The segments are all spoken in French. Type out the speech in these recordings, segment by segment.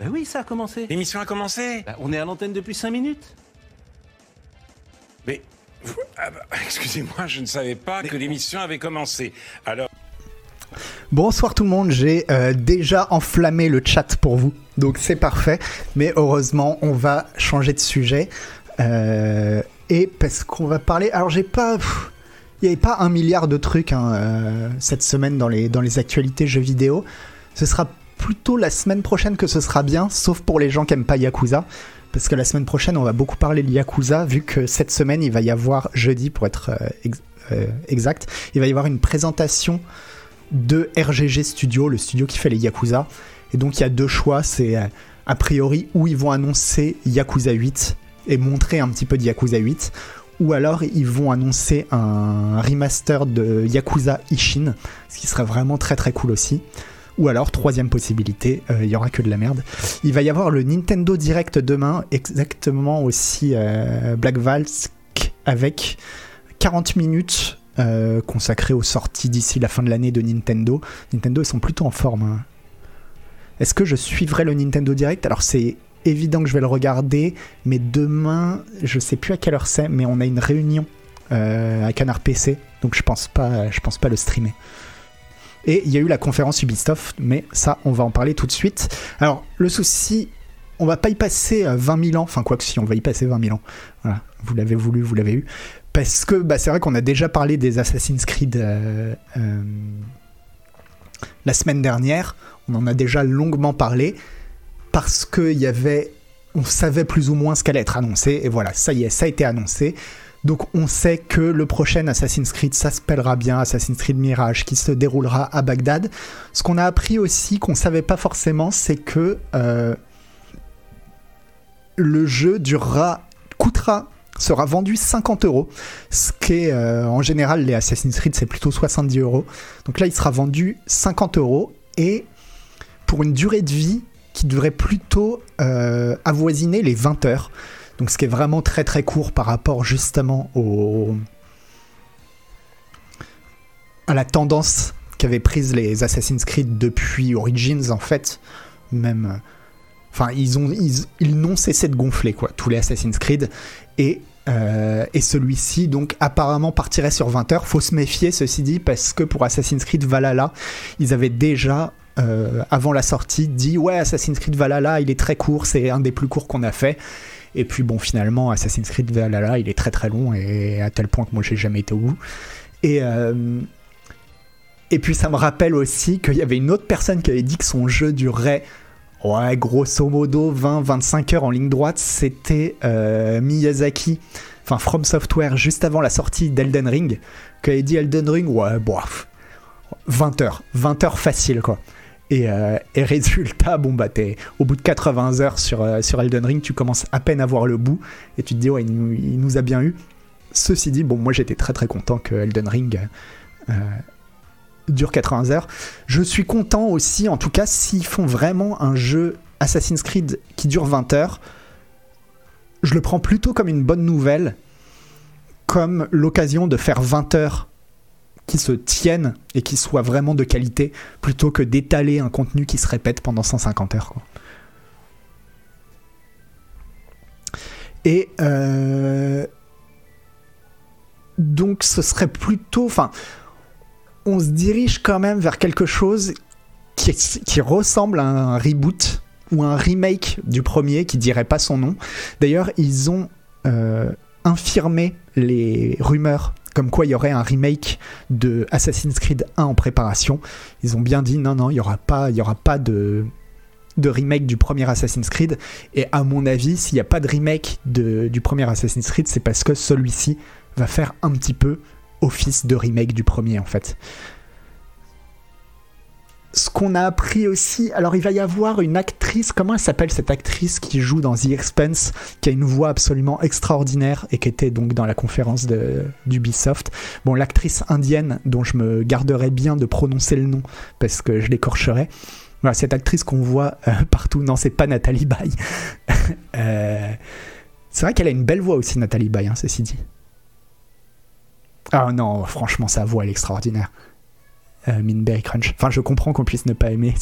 Bah oui, ça a commencé. L'émission a commencé Bah, on est à l'antenne depuis 5 minutes. Mais. ah bah, Excusez-moi, je ne savais pas que l'émission avait commencé. Alors. Bonsoir tout le monde, j'ai euh, déjà enflammé le chat pour vous, donc c'est parfait. Mais heureusement, on va changer de sujet. Euh, et parce qu'on va parler... Alors j'ai pas... pff, Il n'y avait pas un milliard de trucs hein, euh, cette semaine dans les, dans les actualités jeux vidéo. Ce sera plutôt la semaine prochaine que ce sera bien, sauf pour les gens qui aiment pas Yakuza. Parce que la semaine prochaine, on va beaucoup parler de Yakuza, vu que cette semaine, il va y avoir, jeudi pour être euh, euh, exact, il va y avoir une présentation de RGG Studio, le studio qui fait les Yakuza. Et donc il y a deux choix, c'est euh, a priori où ils vont annoncer Yakuza 8 et montrer un petit peu de Yakuza 8, ou alors ils vont annoncer un remaster de Yakuza Ishin, ce qui serait vraiment très très cool aussi. Ou alors, troisième possibilité, euh, il y aura que de la merde. Il va y avoir le Nintendo Direct demain, exactement aussi euh, Black Valsk, avec 40 minutes euh, consacrées aux sorties d'ici la fin de l'année de Nintendo. Nintendo, ils sont plutôt en forme. hein. Est-ce que je suivrai le Nintendo Direct? Alors, c'est évident que je vais le regarder, mais demain, je sais plus à quelle heure c'est, mais on a une réunion euh, à Canard PC, donc je pense pas, je pense pas le streamer. Et il y a eu la conférence Ubisoft, mais ça, on va en parler tout de suite. Alors, le souci, on va pas y passer euh, 20 000 ans, enfin, quoi que si, on va y passer 20 000 ans. Voilà, vous l'avez voulu, vous l'avez eu. Parce que bah, c'est vrai qu'on a déjà parlé des Assassin's Creed euh, euh, la semaine dernière. On en a déjà longuement parlé. Parce qu'il y avait. On savait plus ou moins ce qu'allait être annoncé. Et voilà, ça y est, ça a été annoncé. Donc on sait que le prochain Assassin's Creed, s'appellera bien Assassin's Creed Mirage, qui se déroulera à Bagdad. Ce qu'on a appris aussi, qu'on savait pas forcément, c'est que euh, le jeu durera, coûtera, sera vendu 50 euros. Ce qui est, euh, en général, les Assassin's Creed, c'est plutôt 70 euros. Donc là, il sera vendu 50 euros et pour une durée de vie qui devrait plutôt euh, avoisiner les 20 heures. Donc ce qui est vraiment très très court par rapport justement au... à la tendance qu'avaient prise les Assassin's Creed depuis Origins en fait. Même... Enfin, ils ont ils, ils n'ont cessé de gonfler quoi, tous les Assassin's Creed. Et, euh, et celui-ci donc apparemment partirait sur 20 heures. Faut se méfier ceci dit parce que pour Assassin's Creed Valhalla, ils avaient déjà euh, avant la sortie dit ouais Assassin's Creed Valhalla il est très court, c'est un des plus courts qu'on a fait. Et puis bon, finalement, Assassin's Creed Valhalla, il est très très long et à tel point que moi j'ai jamais été au bout. Et, euh, et puis ça me rappelle aussi qu'il y avait une autre personne qui avait dit que son jeu durerait, grosso modo 20-25 heures en ligne droite. C'était euh, Miyazaki, enfin From Software, juste avant la sortie d'Elden Ring, qui avait dit Elden Ring, ouais, bof, 20 heures, 20 heures facile quoi. Et, euh, et résultat, bon bah au bout de 80 heures sur, euh, sur Elden Ring, tu commences à peine à voir le bout et tu te dis ouais il nous, il nous a bien eu. Ceci dit, bon moi j'étais très très content que Elden Ring euh, dure 80 heures. Je suis content aussi, en tout cas s'ils font vraiment un jeu Assassin's Creed qui dure 20 heures, je le prends plutôt comme une bonne nouvelle, comme l'occasion de faire 20 heures qui se tiennent et qui soient vraiment de qualité plutôt que d'étaler un contenu qui se répète pendant 150 heures. Et euh, donc ce serait plutôt, enfin, on se dirige quand même vers quelque chose qui, qui ressemble à un reboot ou un remake du premier qui dirait pas son nom. D'ailleurs, ils ont euh, infirmé les rumeurs comme quoi il y aurait un remake de Assassin's Creed 1 en préparation. Ils ont bien dit non, non, il n'y aura pas, y aura pas de, remake du premier Assassin's Creed. Et à mon avis, s'il n'y a pas de remake du premier Assassin's Creed, c'est parce que celui-ci va faire un petit peu office de remake du premier en fait. Ce qu'on a appris aussi, alors il va y avoir une actrice, comment elle s'appelle cette actrice qui joue dans The Expanse, qui a une voix absolument extraordinaire et qui était donc dans la conférence d'Ubisoft. Bon, l'actrice indienne dont je me garderais bien de prononcer le nom parce que je l'écorcherais. Voilà, cette actrice qu'on voit euh, partout, non, c'est pas Nathalie Baye. Euh, c'est vrai qu'elle a une belle voix aussi, Nathalie Baye, hein, ceci dit. Ah non, franchement, sa voix, elle est extraordinaire. Euh, Minberry Crunch. Enfin, je comprends qu'on puisse ne pas aimer.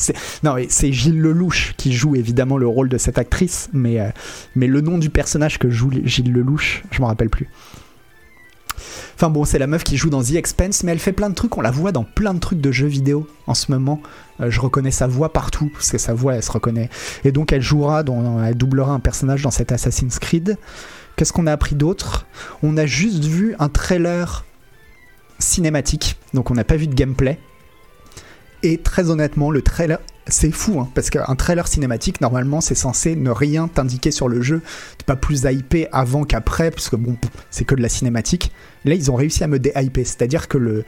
Non, c'est Gilles Lelouch qui joue évidemment le rôle de cette actrice, mais, euh, mais le nom du personnage que joue Gilles Lelouch, je m'en rappelle plus. Enfin bon, c'est la meuf qui joue dans The Expense, mais elle fait plein de trucs. On la voit dans plein de trucs de jeux vidéo en ce moment. Euh, je reconnais sa voix partout, parce que sa voix, elle se reconnaît. Et donc, elle jouera, dans, elle doublera un personnage dans cet Assassin's Creed. Qu'est-ce qu'on a appris d'autre? On a juste vu un trailer cinématique, donc on n'a pas vu de gameplay. Et très honnêtement, le trailer, c'est fou, hein, parce qu'un trailer cinématique, normalement, c'est censé ne rien t'indiquer sur le jeu, pas plus hypé avant qu'après, puisque bon, c'est que de la cinématique. Là, ils ont réussi à me déhyper, c'est-à-dire que le,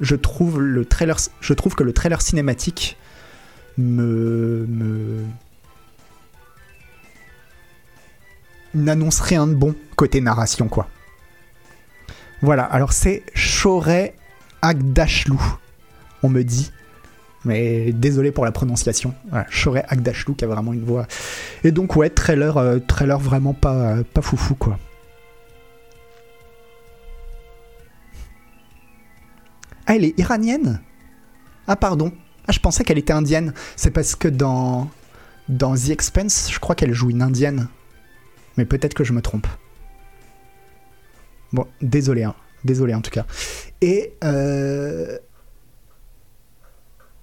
je trouve le trailer, je trouve que le trailer cinématique me, me n'annonce rien de bon côté narration, quoi. Voilà, alors c'est Choré Agdashlou, on me dit. Mais désolé pour la prononciation. Voilà, Choré Agdashlou qui a vraiment une voix. Et donc, ouais, trailer, euh, trailer vraiment pas, euh, pas foufou, quoi. Ah, elle est iranienne? Ah, pardon. Ah, je pensais qu'elle était indienne. C'est parce que dans, dans The Expense, je crois qu'elle joue une indienne. Mais peut-être que je me trompe. Bon, désolé, hein. désolé en tout cas. Et euh,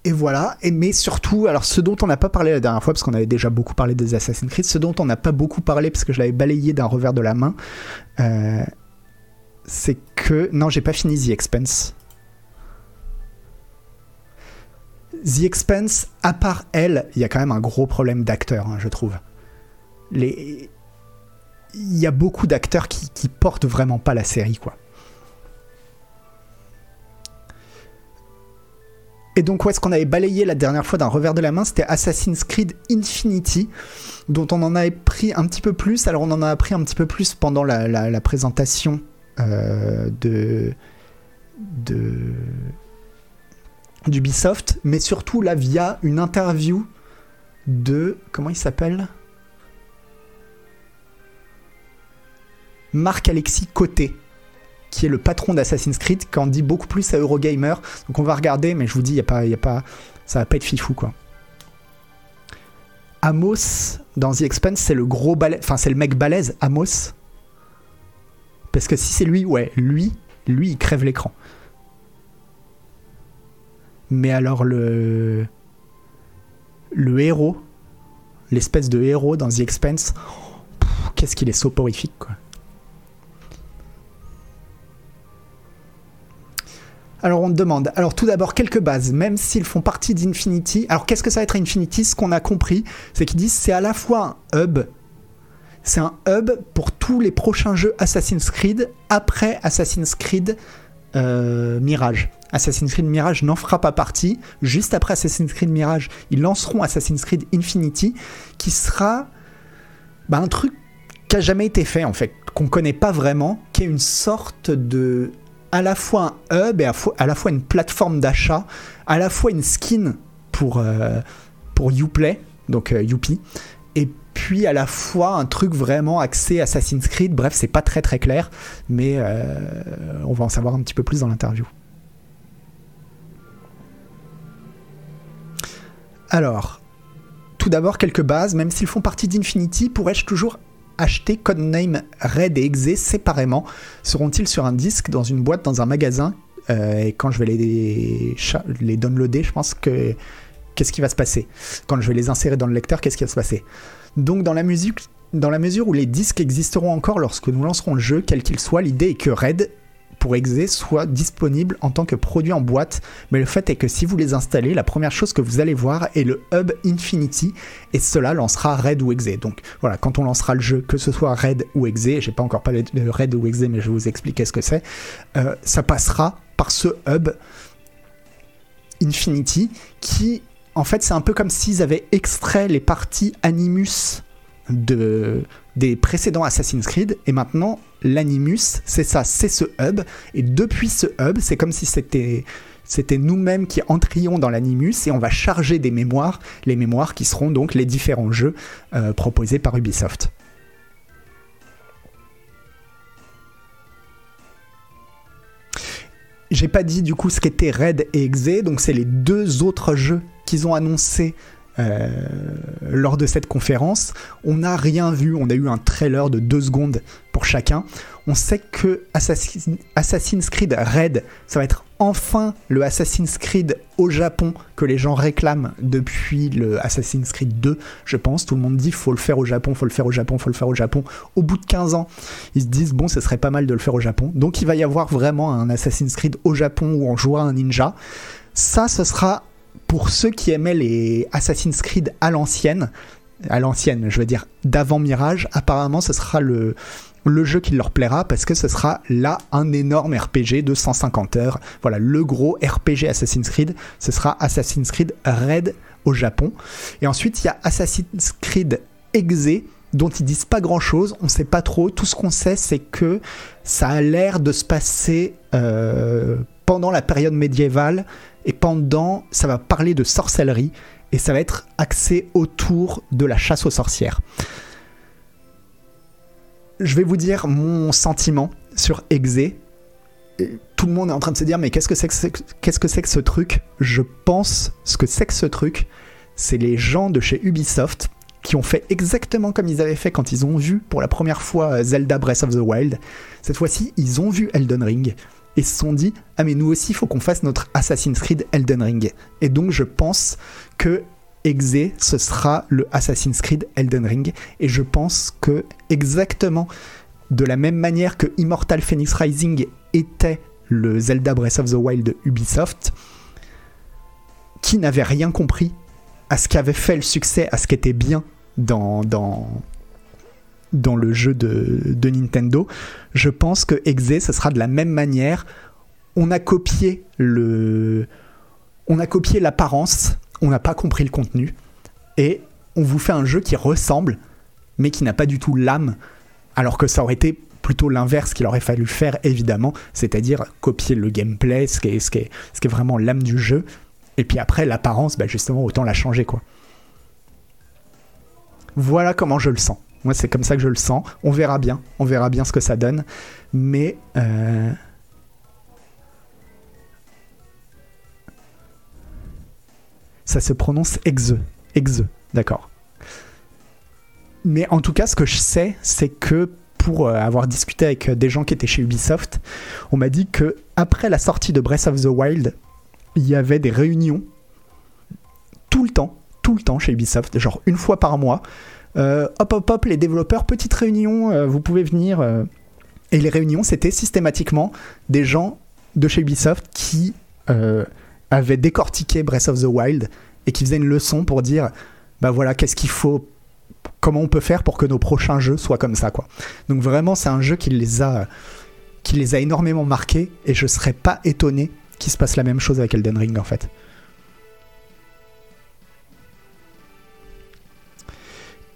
et voilà. Mais surtout, alors ce dont on n'a pas parlé la dernière fois, parce qu'on avait déjà beaucoup parlé des Assassin's Creed, ce dont on n'a pas beaucoup parlé parce que je l'avais balayé d'un revers de la main, euh, c'est que non, j'ai pas fini The Expense. The Expense, à part elle, il y a quand même un gros problème d'acteur, hein, je trouve. Il y a beaucoup d'acteurs qui, qui portent vraiment pas la série, quoi. Et donc, où est-ce qu'on avait balayé la dernière fois d'un revers de la main C'était Assassin's Creed Infinity, dont on en avait pris un petit peu plus. Alors, on en a appris un petit peu plus pendant la, présentation euh, de, d'Ubisoft, mais surtout là via une interview de comment il s'appelle? Marc-Alexis Côté, qui est le patron d'Assassin's Creed, qui en dit beaucoup plus à Eurogamer. Donc on va regarder, mais je vous dis, y a pas, y a pas, ça va pas être fifou quoi. Amos, dans The Expanse, c'est le gros balèze, enfin c'est le mec balèze, Amos. Parce que si c'est lui, ouais, lui, lui, il crève l'écran. Mais alors le le héros, l'espèce de héros dans The Expanse, qu'est-ce qu'il est soporifique quoi. Alors on te demande, alors tout d'abord quelques bases, même s'ils font partie d'Infinity. Alors qu'est-ce que ça va être Infinity? Ce qu'on a compris, c'est qu'ils disent c'est à la fois un hub, c'est un hub pour tous les prochains jeux Assassin's Creed après Assassin's Creed euh, Mirage. Assassin's Creed Mirage n'en fera pas partie. Juste après Assassin's Creed Mirage, ils lanceront Assassin's Creed Infinity, qui sera bah, un truc qui a jamais été fait en fait, qu'on connaît pas vraiment, qui est une sorte de à la fois un hub et à, la fois une plateforme d'achat, à la fois une skin pour, euh, pour Uplay, donc euh, Youpi, et puis à la fois un truc vraiment axé Assassin's Creed. Bref, c'est pas très très clair, mais euh, on va en savoir un petit peu plus dans l'interview. Alors, tout d'abord quelques bases, même s'ils font partie d'Infinity, pourrais-je toujours acheter Codename Red et Exe séparément Seront-ils sur un disque, dans une boîte, dans un magasin? Euh, Et quand je vais les, les downloader, je pense que. Qu'est-ce qui va se passer? Quand je vais les insérer dans le lecteur, qu'est-ce qui va se passer? Donc, dans la musique. Dans la mesure où les disques existeront encore lorsque nous lancerons le jeu, quel qu'il soit, l'idée est que Red pour Exe soit disponible en tant que produit en boîte, mais le fait est que si vous les installez, la première chose que vous allez voir est le hub Infinity, et cela lancera Red ou Exe. Donc voilà, quand on lancera le jeu, que ce soit Red ou Exe, j'ai pas encore parlé de Red ou Exe, mais je vais vous expliquer ce que c'est, euh, ça passera par ce hub Infinity qui, en fait, c'est un peu comme s'ils avaient extrait les parties Animus de, des précédents Assassin's Creed et maintenant l'Animus c'est ça c'est ce hub. Et depuis ce hub c'est comme si c'était nous-mêmes qui entrions dans l'Animus et on va charger des mémoires les mémoires qui seront donc les différents jeux euh, proposés par Ubisoft. J'ai pas dit du coup ce qu'étaient Red et Exe, donc c'est les deux autres jeux qu'ils ont annoncés euh, lors de cette conférence. On n'a rien vu, on a eu un trailer de deux secondes pour chacun. On sait que Assassin's Creed Red, ça va être enfin le Assassin's Creed au Japon que les gens réclament depuis le Assassin's Creed 2, je pense. Tout le monde dit faut le faire au Japon, faut le faire au Japon, faut le faire au Japon. Au bout de 15 ans, ils se disent bon, ce serait pas mal de le faire au Japon. Donc il va y avoir vraiment un Assassin's Creed au Japon où on jouera un ninja. Ça, ce sera pour ceux qui aimaient les Assassin's Creed à l'ancienne, à l'ancienne, je veux dire d'avant Mirage, apparemment ce sera le, le jeu qui leur plaira parce que ce sera là un énorme RPG de 150 heures. Voilà, le gros RPG Assassin's Creed, ce sera Assassin's Creed Red au Japon. Et ensuite, il y a Assassin's Creed Exe dont ils disent pas grand chose, on sait pas trop. Tout ce qu'on sait, c'est que ça a l'air de se passer euh, pendant la période médiévale et pendant, ça va parler de sorcellerie et ça va être axé autour de la chasse aux sorcières. Je vais vous dire mon sentiment sur Exe. Tout le monde est en train de se dire mais qu'est-ce que c'est que, qu'est-ce que, c'est que ce truc? Je pense ce que c'est que ce truc, c'est les gens de chez Ubisoft qui ont fait exactement comme ils avaient fait quand ils ont vu pour la première fois Zelda Breath of the Wild. Cette fois-ci, ils ont vu Elden Ring et se sont dit ah mais nous aussi il faut qu'on fasse notre Assassin's Creed Elden Ring. Et donc je pense que Exe ce sera le Assassin's Creed Elden Ring et je pense que exactement de la même manière que Immortal Phoenix Rising était le Zelda Breath of the Wild Ubisoft, qui n'avait rien compris à ce qui avait fait le succès, à ce qui était bien dans, dans, dans le jeu de, Nintendo. Je pense que Exe, ce sera de la même manière. On a copié le, on a copié l'apparence, on n'a pas compris le contenu, et on vous fait un jeu qui ressemble, mais qui n'a pas du tout l'âme, alors que ça aurait été plutôt l'inverse qu'il aurait fallu faire, évidemment, c'est-à-dire copier le gameplay, ce qui est, ce qui est, ce qui est vraiment l'âme du jeu, et puis après l'apparence, bah justement, autant la changer, quoi. Voilà comment je le sens. Moi, c'est comme ça que je le sens. On verra bien. On verra bien ce que ça donne. Mais. Euh, ça se prononce exe. Exe, d'accord. Mais en tout cas, ce que je sais, c'est que pour euh, avoir discuté avec des gens qui étaient chez Ubisoft, on m'a dit que après la sortie de Breath of the Wild, il y avait des réunions tout le temps, tout le temps chez Ubisoft, genre une fois par mois, euh, hop hop hop les développeurs, petite réunion, euh, vous pouvez venir. Euh. Et les réunions, c'était systématiquement des gens de chez Ubisoft qui avaient décortiqué Breath of the Wild et qui faisaient une leçon pour dire bah voilà, qu'est-ce qu'il faut, comment on peut faire pour que nos prochains jeux soient comme ça, quoi. Donc vraiment, c'est un jeu qui les a, qui les a énormément marqués et je serais pas étonné qu'il se passe la même chose avec Elden Ring en fait.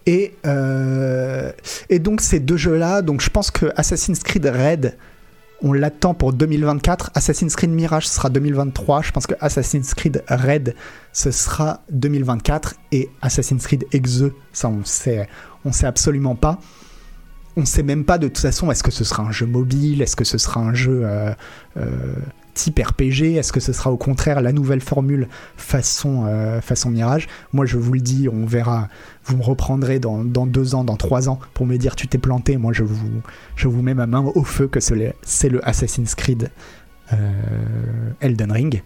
Et, euh, et donc ces deux jeux-là, donc je pense que Assassin's Creed Red, on l'attend pour 2024. Assassin's Creed Mirage sera 2023. Je pense que Assassin's Creed Red ce sera 2024 et Assassin's Creed Exe, ça on sait, on sait absolument pas. On sait même pas de toute façon est-ce que ce sera un jeu mobile, est-ce que ce sera un jeu euh, euh, type RPG Est-ce que ce sera au contraire la nouvelle formule façon, euh, façon Mirage? Moi, je vous le dis, on verra. Vous me reprendrez dans, deux ans, dans trois ans pour me dire tu t'es planté. Moi, je vous, je vous mets ma main au feu que c'est le Assassin's Creed euh, Elden Ring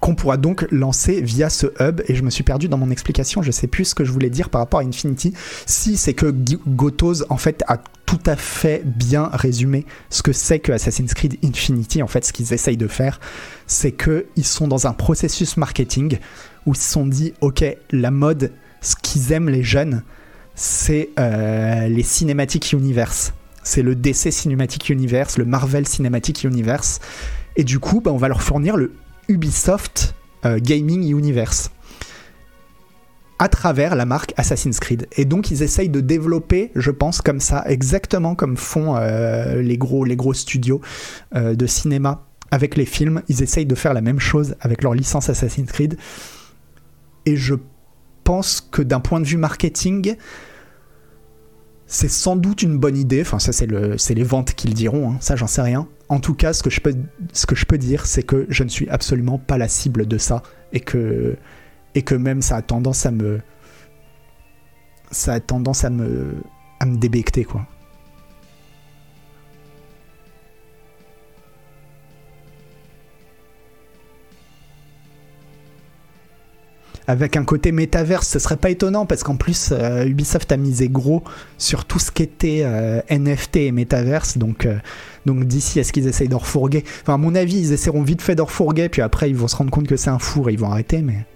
qu'on pourra donc lancer via ce hub. Et je me suis perdu dans mon explication, je sais plus ce que je voulais dire par rapport à Infinity. Si c'est que Gotos en fait a tout à fait bien résumé ce que c'est que Assassin's Creed Infinity. En fait, ce qu'ils essayent de faire, c'est qu'ils sont dans un processus marketing où ils se sont dit, ok, la mode, ce qu'ils aiment les jeunes, c'est euh, les cinématiques universe. C'est le DC Cinematic Universe, le Marvel Cinematic Universe. Et du coup, bah, on va leur fournir le Ubisoft euh, Gaming Universe à travers la marque Assassin's Creed. Et donc ils essayent de développer, je pense, comme ça, exactement comme font euh, les, gros, studios euh, de cinéma avec les films. Ils essayent de faire la même chose avec leur licence Assassin's Creed. Et je pense que d'un point de vue marketing, c'est sans doute une bonne idée. Enfin, ça, c'est le, c'est les ventes qui le diront. hein. Ça, j'en sais rien. En tout cas, ce que je peux, dire, c'est que je ne suis absolument pas la cible de ça et que, et que même ça a tendance à me, ça a tendance à me, à me débecter, quoi. Avec un côté métaverse, ce serait pas étonnant parce qu'en plus euh, Ubisoft a misé gros sur tout ce qui était euh, NFT et métaverse, donc euh, donc d'ici à ce qu'ils essayent d'en refourguer. Enfin à mon avis ils essaieront vite fait d'en refourguer, puis après ils vont se rendre compte que c'est un four et ils vont arrêter, mais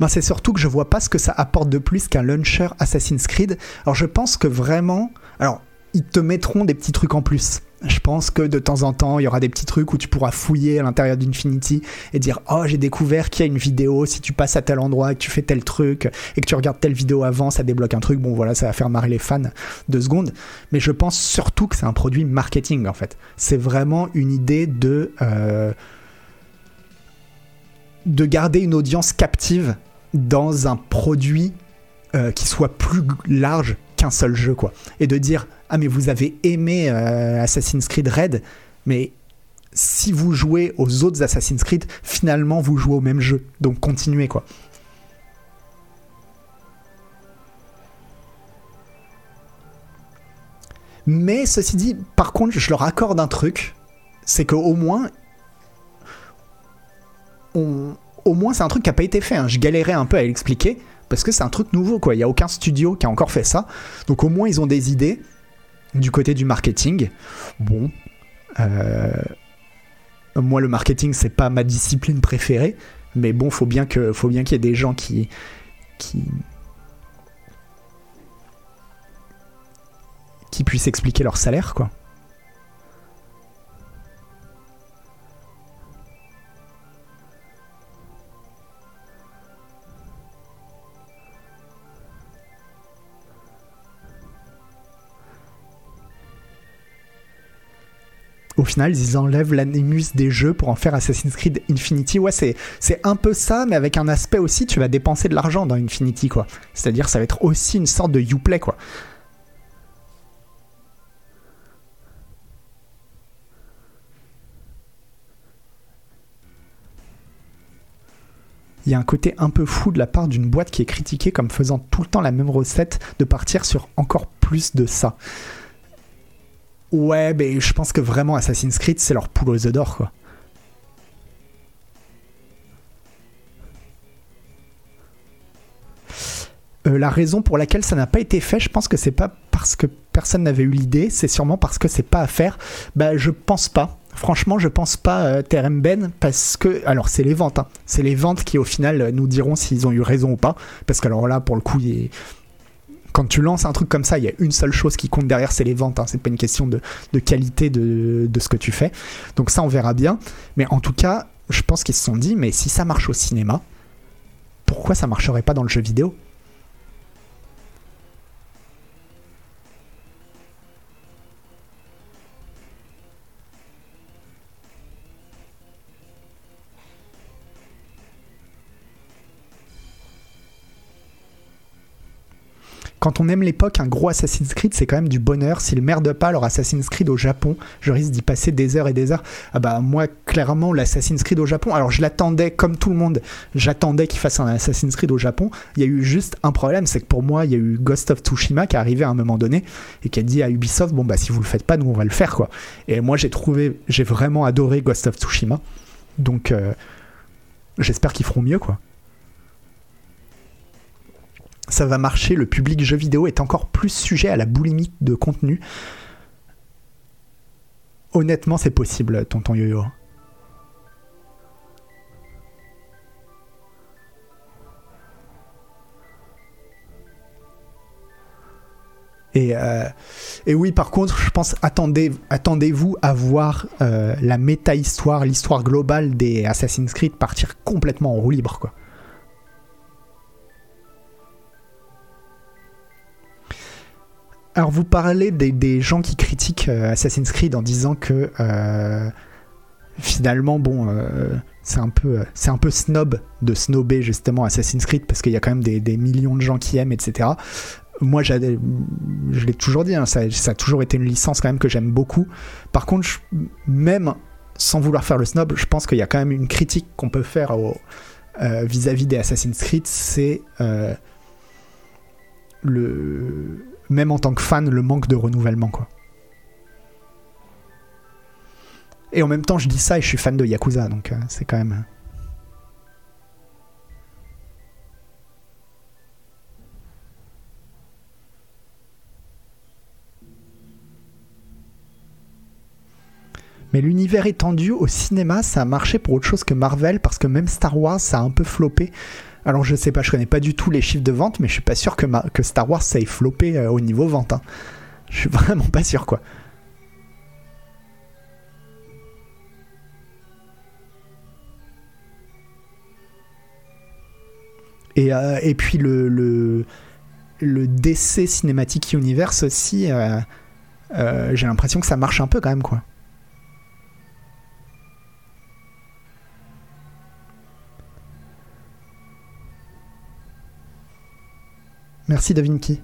ben, c'est surtout que je vois pas ce que ça apporte de plus qu'un launcher Assassin's Creed. Alors je pense que vraiment, alors ils te mettront des petits trucs en plus. Je pense que de temps en temps, il y aura des petits trucs où tu pourras fouiller à l'intérieur d'Infinity et dire Oh, j'ai découvert qu'il y a une vidéo, si tu passes à tel endroit et que tu fais tel truc et que tu regardes telle vidéo avant, ça débloque un truc. Bon, voilà, ça va faire marrer les fans deux secondes. Mais je pense surtout que c'est un produit marketing en fait. C'est vraiment une idée de. Euh, de garder une audience captive dans un produit euh, qui soit plus large qu'un seul jeu, quoi. Et de dire ah mais vous avez aimé euh, Assassin's Creed Red, mais si vous jouez aux autres Assassin's Creed, finalement vous jouez au même jeu. Donc continuez quoi. Mais ceci dit, par contre, je leur accorde un truc, c'est qu'au moins, au moins c'est un truc qui n'a pas été fait. hein. Je galérais un peu à l'expliquer parce que c'est un truc nouveau quoi. Il n'y a aucun studio qui a encore fait ça. Donc au moins ils ont des idées du côté du marketing. Bon, euh, moi le marketing c'est pas ma discipline préférée, mais bon faut bien que faut bien qu'il y ait des gens qui qui qui puissent expliquer leur salaire quoi. Au final, ils enlèvent l'animus des jeux pour en faire Assassin's Creed Infinity. Ouais, c'est, un peu ça, mais avec un aspect aussi, tu vas dépenser de l'argent dans Infinity, quoi. C'est-à-dire, ça va être aussi une sorte de Uplay, quoi. Il y a un côté un peu fou de la part d'une boîte qui est critiquée comme faisant tout le temps la même recette, de partir sur encore plus de ça. Ouais, mais je pense que vraiment Assassin's Creed, c'est leur poule aux œufs d'or, quoi. Euh, la raison pour laquelle ça n'a pas été fait, je pense que c'est pas parce que personne n'avait eu l'idée, c'est sûrement parce que c'est pas à faire. Bah, je pense pas. Franchement, je pense pas euh, Terem Ben parce que alors c'est les ventes, hein. c'est les ventes qui au final nous diront s'ils ont eu raison ou pas. Parce que alors là, pour le coup, il est quand tu lances un truc comme ça, il y a une seule chose qui compte derrière, c'est les ventes. Hein. C'est pas une question de, qualité de, de, ce que tu fais. Donc ça, on verra bien. Mais en tout cas, je pense qu'ils se sont dit, mais si ça marche au cinéma, pourquoi ça marcherait pas dans le jeu vidéo? Quand on aime l'époque, un gros Assassin's Creed, c'est quand même du bonheur. S'il merde pas leur Assassin's Creed au Japon, je risque d'y passer des heures et des heures. Ah bah moi, clairement, l'Assassin's Creed au Japon, alors je l'attendais comme tout le monde, j'attendais qu'il fasse un Assassin's Creed au Japon. Il y a eu juste un problème, c'est que pour moi, il y a eu Ghost of Tsushima qui est arrivé à un moment donné et qui a dit à Ubisoft, bon bah si vous le faites pas, nous on va le faire quoi. Et moi j'ai trouvé, j'ai vraiment adoré Ghost of Tsushima. Donc euh, j'espère qu'ils feront mieux quoi ça va marcher, le public jeu vidéo est encore plus sujet à la boulimie de contenu. Honnêtement, c'est possible, tonton Yo-Yo. Et, euh, et, oui, par contre, je pense, attendez, attendez-vous à voir euh, la méta-histoire, l'histoire globale des Assassin's Creed partir complètement en roue libre, quoi. Alors vous parlez des, gens qui critiquent euh, Assassin's Creed en disant que euh, finalement, bon, euh, c'est un peu, un peu snob de snobber justement Assassin's Creed parce qu'il y a quand même des, millions de gens qui aiment, etc. Moi, je l'ai toujours dit, hein, ça, a toujours été une licence quand même que j'aime beaucoup. Par contre, même sans vouloir faire le snob, je pense qu'il y a quand même une critique qu'on peut faire vis-à-vis des Assassin's Creed, c'est le même en tant que fan le manque de renouvellement quoi. Et en même temps, je dis ça et je suis fan de Yakuza, donc euh, c'est quand même. Mais l'univers étendu au cinéma, ça a marché pour autre chose que Marvel, parce que même Star Wars, ça a un peu floppé. Alors je sais pas, je connais pas du tout les chiffres de vente, mais je suis pas sûr que, Star Wars ça ait floppé euh, au niveau vente. hein. Je suis vraiment pas sûr quoi. Et, euh, puis le, le, le DC Cinematic Universe aussi, euh, j'ai l'impression que ça marche un peu quand même quoi. Merci Davinci.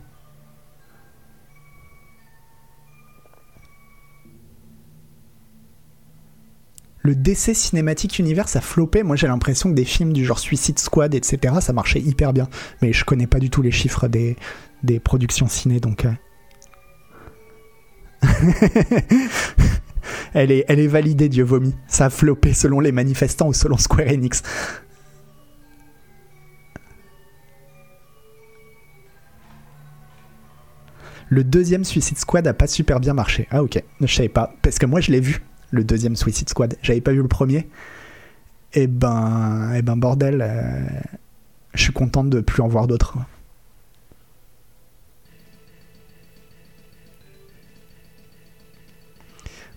Le DC Cinematic Universe a floppé. Moi, j'ai l'impression que des films du genre Suicide Squad, etc., ça marchait hyper bien. Mais je connais pas du tout les chiffres des, productions ciné, donc. euh. elle, est, elle est validée, Dieu vomi. Ça a floppé selon les manifestants ou selon Square Enix. Le deuxième Suicide Squad a pas super bien marché. Ah ok, je savais pas. Parce que moi je l'ai vu, le deuxième Suicide Squad. J'avais pas vu le premier. Et ben, et ben bordel, euh, je suis content de plus en voir d'autres.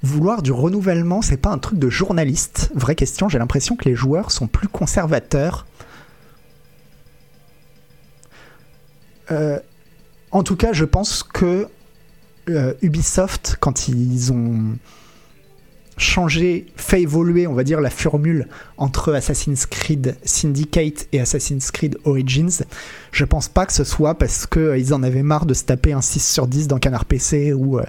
Vouloir du renouvellement, c'est pas un truc de journaliste. Vraie question, j'ai l'impression que les joueurs sont plus conservateurs. Euh, en tout cas, je pense que euh, Ubisoft, quand ils ont changé, fait évoluer, on va dire, la formule entre Assassin's Creed Syndicate et Assassin's Creed Origins, je pense pas que ce soit parce qu'ils en avaient marre de se taper un 6 sur 10 dans Canard PC ou, euh,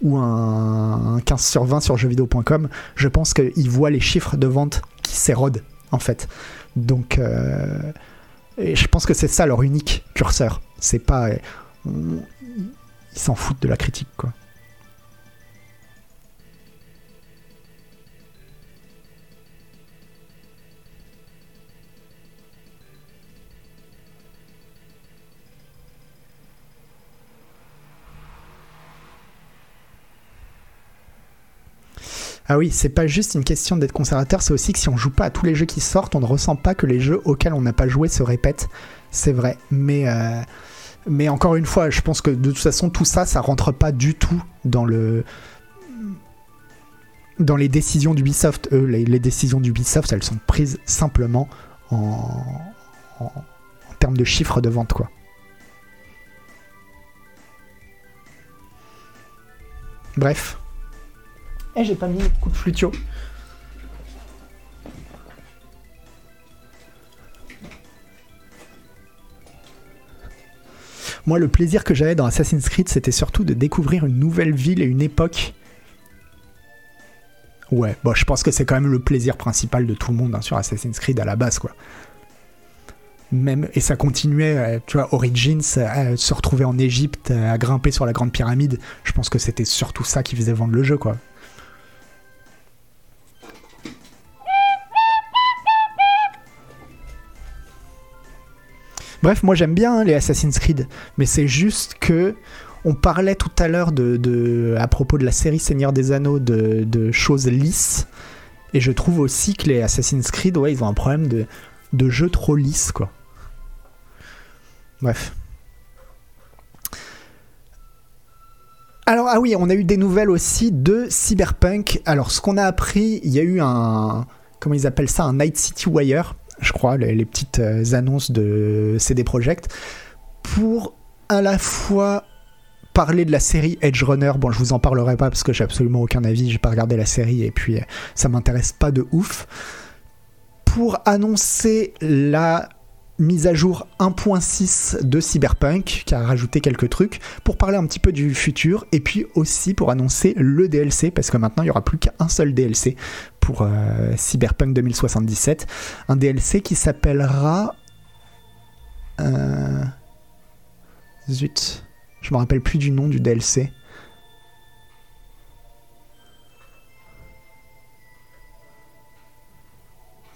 ou un, un 15 sur 20 sur jeuxvideo.com. Je pense qu'ils voient les chiffres de vente qui s'érodent, en fait. Donc, euh, je pense que c'est ça leur unique curseur. C'est pas. On- ils s'en foutent de la critique, quoi. Ah oui, c'est pas juste une question d'être conservateur, c'est aussi que si on joue pas à tous les jeux qui sortent, on ne ressent pas que les jeux auxquels on n'a pas joué se répètent. C'est vrai, mais euh, mais encore une fois, je pense que de toute façon tout ça, ça rentre pas du tout dans le dans les décisions d'Ubisoft. Eux, les, les décisions d'Ubisoft, elles sont prises simplement en, en, en termes de chiffres de vente, quoi. Bref. Eh, j'ai pas mis le coup de flutio. Moi, le plaisir que j'avais dans Assassin's Creed, c'était surtout de découvrir une nouvelle ville et une époque. Ouais, bon, je pense que c'est quand même le plaisir principal de tout le monde hein, sur Assassin's Creed à la base, quoi. Même, et ça continuait, euh, tu vois, Origins, euh, se retrouver en Égypte, euh, à grimper sur la Grande Pyramide. Je pense que c'était surtout ça qui faisait vendre le jeu, quoi. Bref, moi j'aime bien hein, les Assassin's Creed, mais c'est juste que on parlait tout à l'heure à propos de la série Seigneur des Anneaux de, de choses lisses, et je trouve aussi que les Assassin's Creed, ouais, ils ont un problème de, de jeu trop lisse, quoi. Bref. Alors, ah oui, on a eu des nouvelles aussi de Cyberpunk. Alors, ce qu'on a appris, il y a eu un. Comment ils appellent ça Un Night City Wire, je crois, les, petites euh, annonces de CD Projekt, pour à la fois parler de la série Edge Runner, bon, je vous en parlerai pas parce que j'ai absolument aucun avis, j'ai pas regardé la série et puis euh, ça m'intéresse pas de ouf. Pour annoncer la mise à jour 1.6 de Cyberpunk, qui a rajouté quelques trucs, pour parler un petit peu du futur, et puis aussi pour annoncer le DLC, parce que maintenant il n'y aura plus qu'un seul DLC pour euh, Cyberpunk 2077. Un DLC qui s'appellera... Euh, zut, je me rappelle plus du nom du DLC.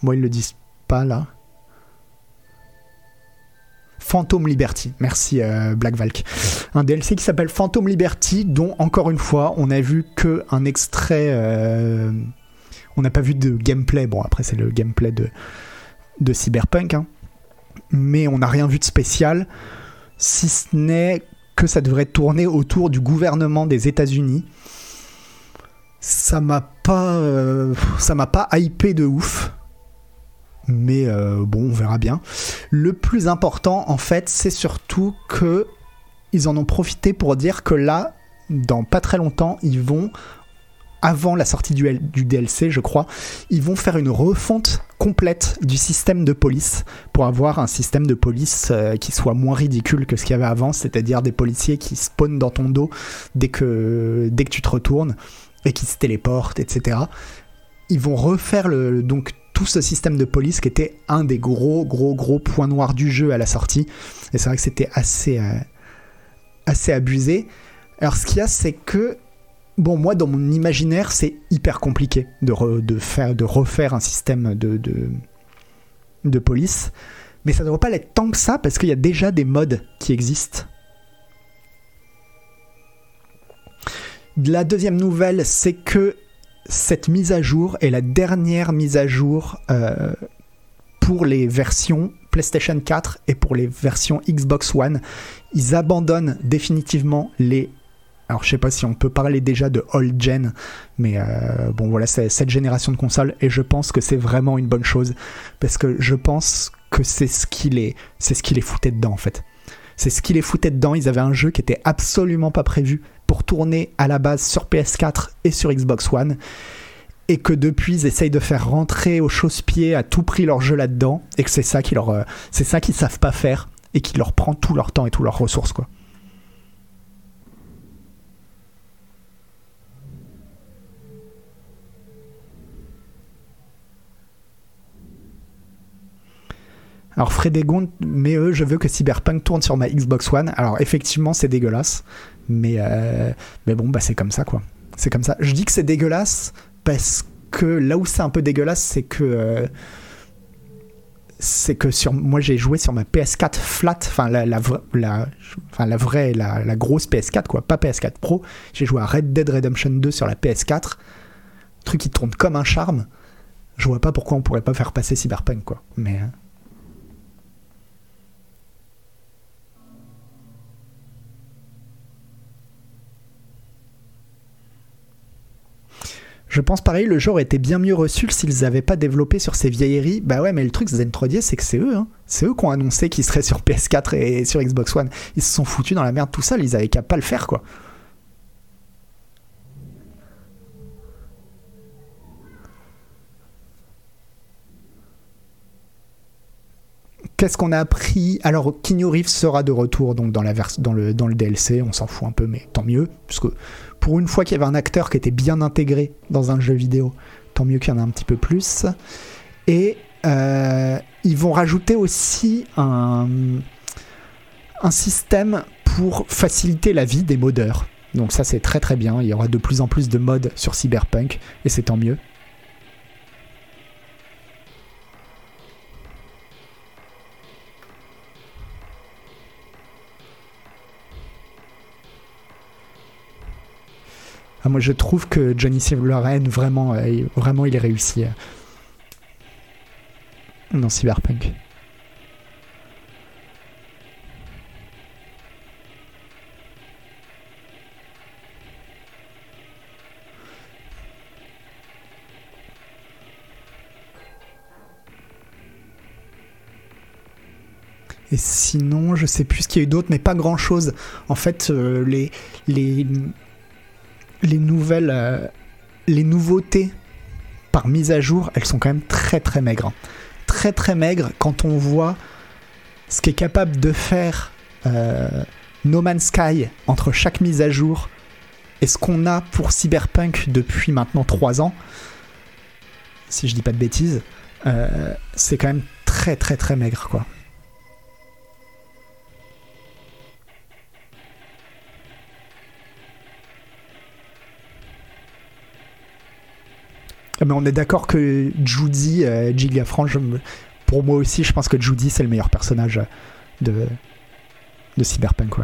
Moi, ils le disent pas là. Phantom Liberty. Merci euh, Black Valk. Un DLC qui s'appelle Phantom Liberty, dont encore une fois, on a vu que un extrait. Euh, on n'a pas vu de gameplay. Bon, après, c'est le gameplay de, Cyberpunk. hein. Mais on n'a rien vu de spécial, si ce n'est que ça devrait tourner autour du gouvernement des États-Unis. Ça m'a pas, euh, ça m'a pas hypé de ouf. Mais euh, bon, on verra bien. Le plus important, en fait, c'est surtout que ils en ont profité pour dire que là, dans pas très longtemps, ils vont, avant la sortie du, DLC, je crois, ils vont faire une refonte complète du système de police pour avoir un système de police euh, qui soit moins ridicule que ce qu'il y avait avant, c'est-à-dire des policiers qui spawnent dans ton dos dès que, dès que tu te retournes et qui se téléportent, etc. Ils vont refaire donc tout ce système de police qui était un des gros, gros, gros points noirs du jeu à la sortie. Et c'est vrai que c'était assez, euh, assez abusé. Alors, ce qu'il y a, c'est que, bon, moi, dans mon imaginaire, c'est hyper compliqué de, re- de, faire, de refaire un système de police. Mais ça ne devrait pas l'être tant que ça, parce qu'il y a déjà des modes qui existent. La deuxième nouvelle, c'est que cette mise à jour est la dernière mise à jour euh, pour les versions PlayStation 4 et pour les versions Xbox One. Ils abandonnent définitivement les. Alors je sais pas si on peut parler déjà de old gen, mais euh, bon voilà, c'est cette génération de consoles et je pense que c'est vraiment une bonne chose parce que je pense que c'est ce qui les, c'est ce foutait dedans en fait. C'est ce qui les foutait dedans. Ils avaient un jeu qui était absolument pas prévu pour tourner à la base sur PS4 et sur Xbox One. Et que depuis, ils essayent de faire rentrer au chausse-pied à tout prix leur jeu là-dedans. Et que c'est ça qui leur, euh, c'est ça qu'ils savent pas faire et qui leur prend tout leur temps et toutes leurs ressources, quoi. Alors Frédégonde, mais eux, je veux que Cyberpunk tourne sur ma Xbox One. Alors effectivement, c'est dégueulasse, mais euh, mais bon, bah c'est comme ça quoi. C'est comme ça. Je dis que c'est dégueulasse parce que là où c'est un peu dégueulasse, c'est que euh, c'est que sur moi j'ai joué sur ma PS4 flat, enfin la la, enfin, la vraie, la, la grosse PS4 quoi, pas PS4 Pro. J'ai joué à Red Dead Redemption 2 sur la PS4, truc qui tourne comme un charme. Je vois pas pourquoi on pourrait pas faire passer Cyberpunk quoi. Mais euh, Je pense pareil, le jeu aurait été bien mieux reçu s'ils n'avaient pas développé sur ces vieilleries. Bah ouais, mais le truc Zen 3D, c'est que c'est eux. Hein. C'est eux qui ont annoncé qu'ils seraient sur PS4 et sur Xbox One. Ils se sont foutus dans la merde tout seuls, ils avaient qu'à pas le faire quoi. Qu'est-ce qu'on a appris? Alors, Keanu sera de retour donc dans le DLC, on s'en fout un peu, mais tant mieux, puisque pour une fois qu'il y avait un acteur qui était bien intégré dans un jeu vidéo, tant mieux qu'il y en a un petit peu plus. Et euh, ils vont rajouter aussi un, un système pour faciliter la vie des modeurs. Donc ça c'est très très bien, il y aura de plus en plus de modes sur Cyberpunk, et c'est tant mieux. Ah, moi, je trouve que Johnny Silverhand, vraiment, euh, vraiment, il est réussi euh, dans Cyberpunk. Et sinon, je sais plus ce qu'il y a eu d'autre, mais pas grand chose. En fait, euh, les, les, les nouvelles, euh, les nouveautés par mise à jour, elles sont quand même très très maigres. Très très maigres quand on voit ce qu'est capable de faire euh, No Man's Sky entre chaque mise à jour et ce qu'on a pour Cyberpunk depuis maintenant 3 ans, si je dis pas de bêtises, euh, c'est quand même très très très maigre quoi. Mais on est d'accord que Judy, euh, Frange, pour moi aussi, je pense que Judy c'est le meilleur personnage de, de Cyberpunk.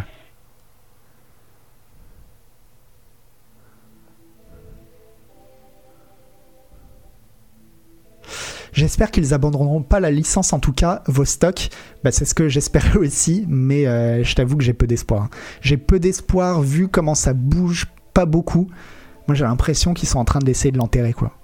J'espère qu'ils abandonneront pas la licence, en tout cas, Vostok. Bah, c'est ce que j'espérais aussi, mais euh, je t'avoue que j'ai peu d'espoir. J'ai peu d'espoir vu comment ça bouge pas beaucoup. Moi, j'ai l'impression qu'ils sont en train d'essayer de l'enterrer, quoi.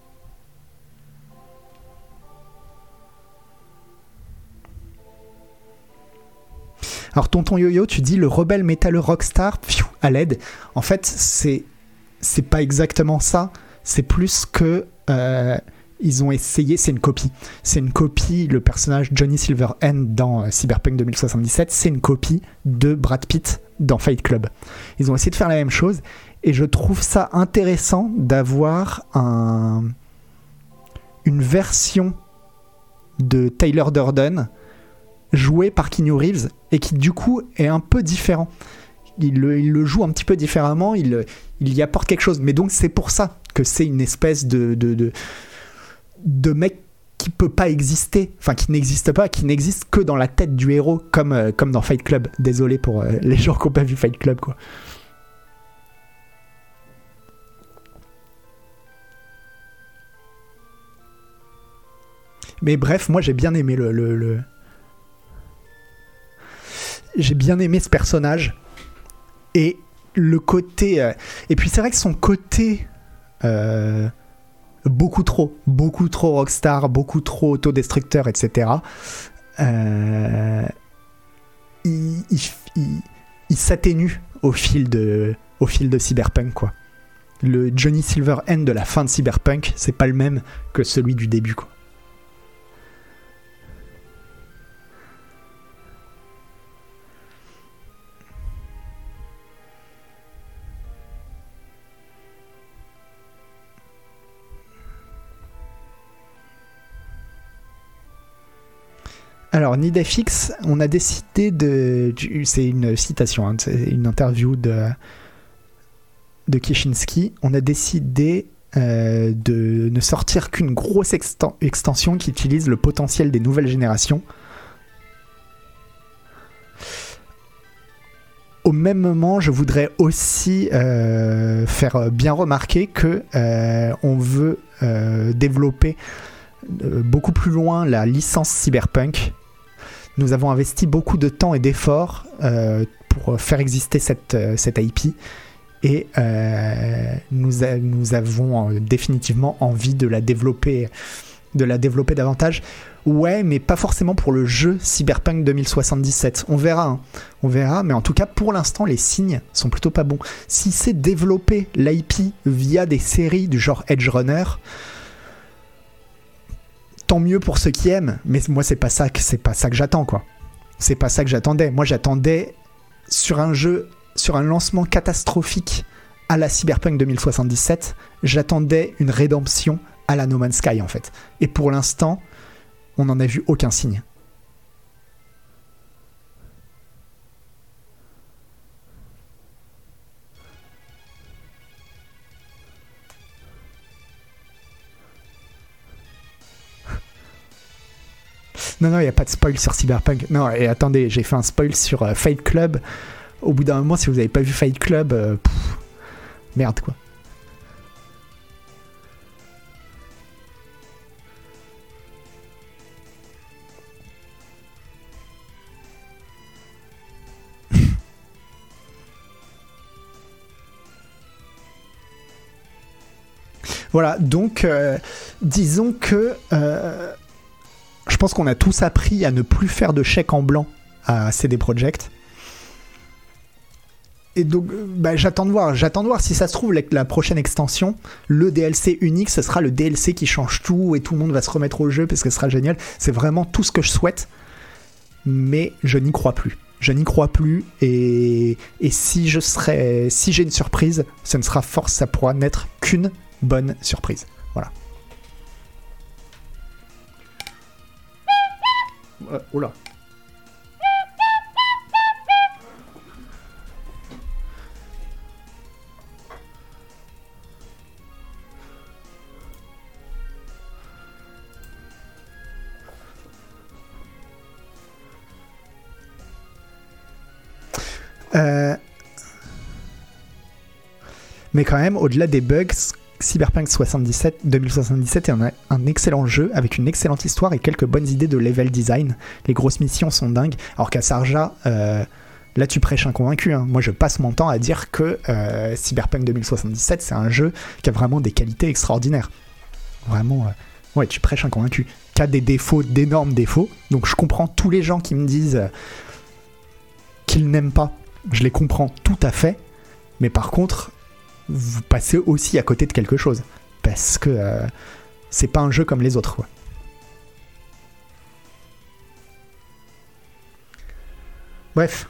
Alors, tonton Yo-Yo, tu dis le rebelle métalleux rockstar à l'aide. En fait, c'est c'est pas exactement ça. C'est plus que euh, ils ont essayé, c'est une copie. C'est une copie, le personnage Johnny Silverhand dans euh, Cyberpunk 2077, c'est une copie de Brad Pitt dans Fight Club. Ils ont essayé de faire la même chose et je trouve ça intéressant d'avoir un, une version de Tyler Durden joué par Keanu Reeves et qui du coup est un peu différent. Il le, joue un petit peu différemment, il, y apporte quelque chose. Mais donc c'est pour ça que c'est une espèce de, de, mec qui peut pas exister, enfin qui n'existe pas, qui n'existe que dans la tête du héros, comme, euh, comme dans Fight Club. Désolé pour euh, les gens qui n'ont pas vu Fight Club, quoi. Mais bref, moi j'ai bien aimé le, le... j'ai bien aimé ce personnage. Et le côté euh, et puis c'est vrai que son côté euh, beaucoup trop beaucoup trop rockstar beaucoup trop autodestructeur etc euh, il, s'atténue au fil de Cyberpunk quoi. Le Johnny Silverhand de la fin de Cyberpunk c'est pas le même que celui du début quoi Alors, Nidafix, on a décidé de. C'est une citation, hein, c'est une interview de, de Kishinsky. On a décidé euh, de ne sortir qu'une grosse exten- extension qui utilise le potentiel des nouvelles générations. Au même moment, je voudrais aussi euh, faire bien remarquer que euh, on veut développer beaucoup plus loin la licence Cyberpunk. Nous avons investi beaucoup de temps et d'efforts euh, pour faire exister cette, euh, cette IP et euh, nous, nous avons euh, définitivement envie de la développer de la développer davantage. Ouais, mais pas forcément pour le jeu Cyberpunk 2077. On verra, hein. on verra, mais en tout cas pour l'instant les signes sont plutôt pas bons. Si c'est développer l'IP via des séries du genre Edge Runner, tant mieux pour ceux qui aiment, mais moi c'est pas ça que c'est pas ça que j'attends quoi. C'est pas ça que j'attendais. Moi j'attendais sur un jeu, sur un lancement catastrophique à la Cyberpunk 2077, j'attendais une rédemption à la No Man's Sky en fait. Et pour l'instant, on n'en a vu aucun signe. Non, non, il n'y a pas de spoil sur Cyberpunk. Non, et attendez, j'ai fait un spoil sur euh, Fight Club. Au bout d'un moment, si vous n'avez pas vu Fight Club, euh, merde quoi. Voilà, donc euh, disons que je pense qu'on a tous appris à ne plus faire de chèques en blanc à CD Projekt. Et donc, euh, bah, j'attends de voir. J'attends de voir si ça se trouve la, prochaine extension, le DLC unique, ce sera le DLC qui change tout et tout le monde va se remettre au jeu parce que ce sera génial. C'est vraiment tout ce que je souhaite, mais je n'y crois plus. Je n'y crois plus et, si je si j'ai une surprise, ce ne sera force, ça pourra n'être qu'une bonne surprise. Voilà. Oula. Euh, Mais quand même, au-delà des bugs, Cyberpunk 77, 2077 est un, excellent jeu avec une excellente histoire et quelques bonnes idées de level design. Les grosses missions sont dingues. Alors qu'à Sarja, euh, là tu prêches un convaincu. hein. Moi je passe mon temps à dire que euh, Cyberpunk 2077 c'est un jeu qui a vraiment des qualités extraordinaires. Vraiment, euh, ouais, tu prêches un convaincu. Qui a des défauts, d'énormes défauts. Donc je comprends tous les gens qui me disent qu'ils n'aiment pas. Je les comprends tout à fait. Mais par contre, vous passez aussi à côté de quelque chose. Parce que euh, c'est pas un jeu comme les autres. Bref.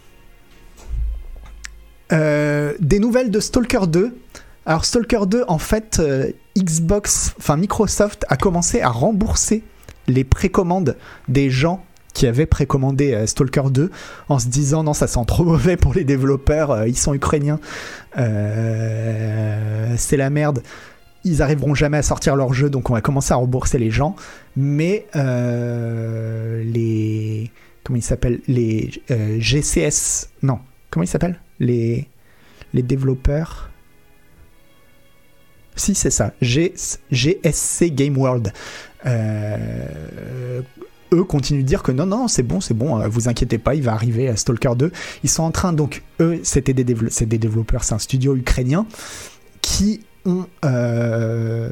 Euh, des nouvelles de Stalker 2. Alors Stalker 2, en fait, euh, Xbox, enfin Microsoft a commencé à rembourser les précommandes des gens qui avaient précommandé euh, Stalker 2 en se disant non ça sent trop mauvais pour les développeurs, euh, ils sont ukrainiens, euh, c'est la merde, ils arriveront jamais à sortir leur jeu donc on va commencer à rembourser les gens, mais les comment ils s'appellent? Les GCS non. Comment ils s'appellent? Les les développeurs? Si c'est ça. G- GSC Game World eux continuent de dire que non, non, c'est bon, c'est bon, euh, vous inquiétez pas, il va arriver à Stalker 2. Ils sont en train, donc, eux, c'était des, dévelop- des développeurs, c'est un studio ukrainien qui ont euh,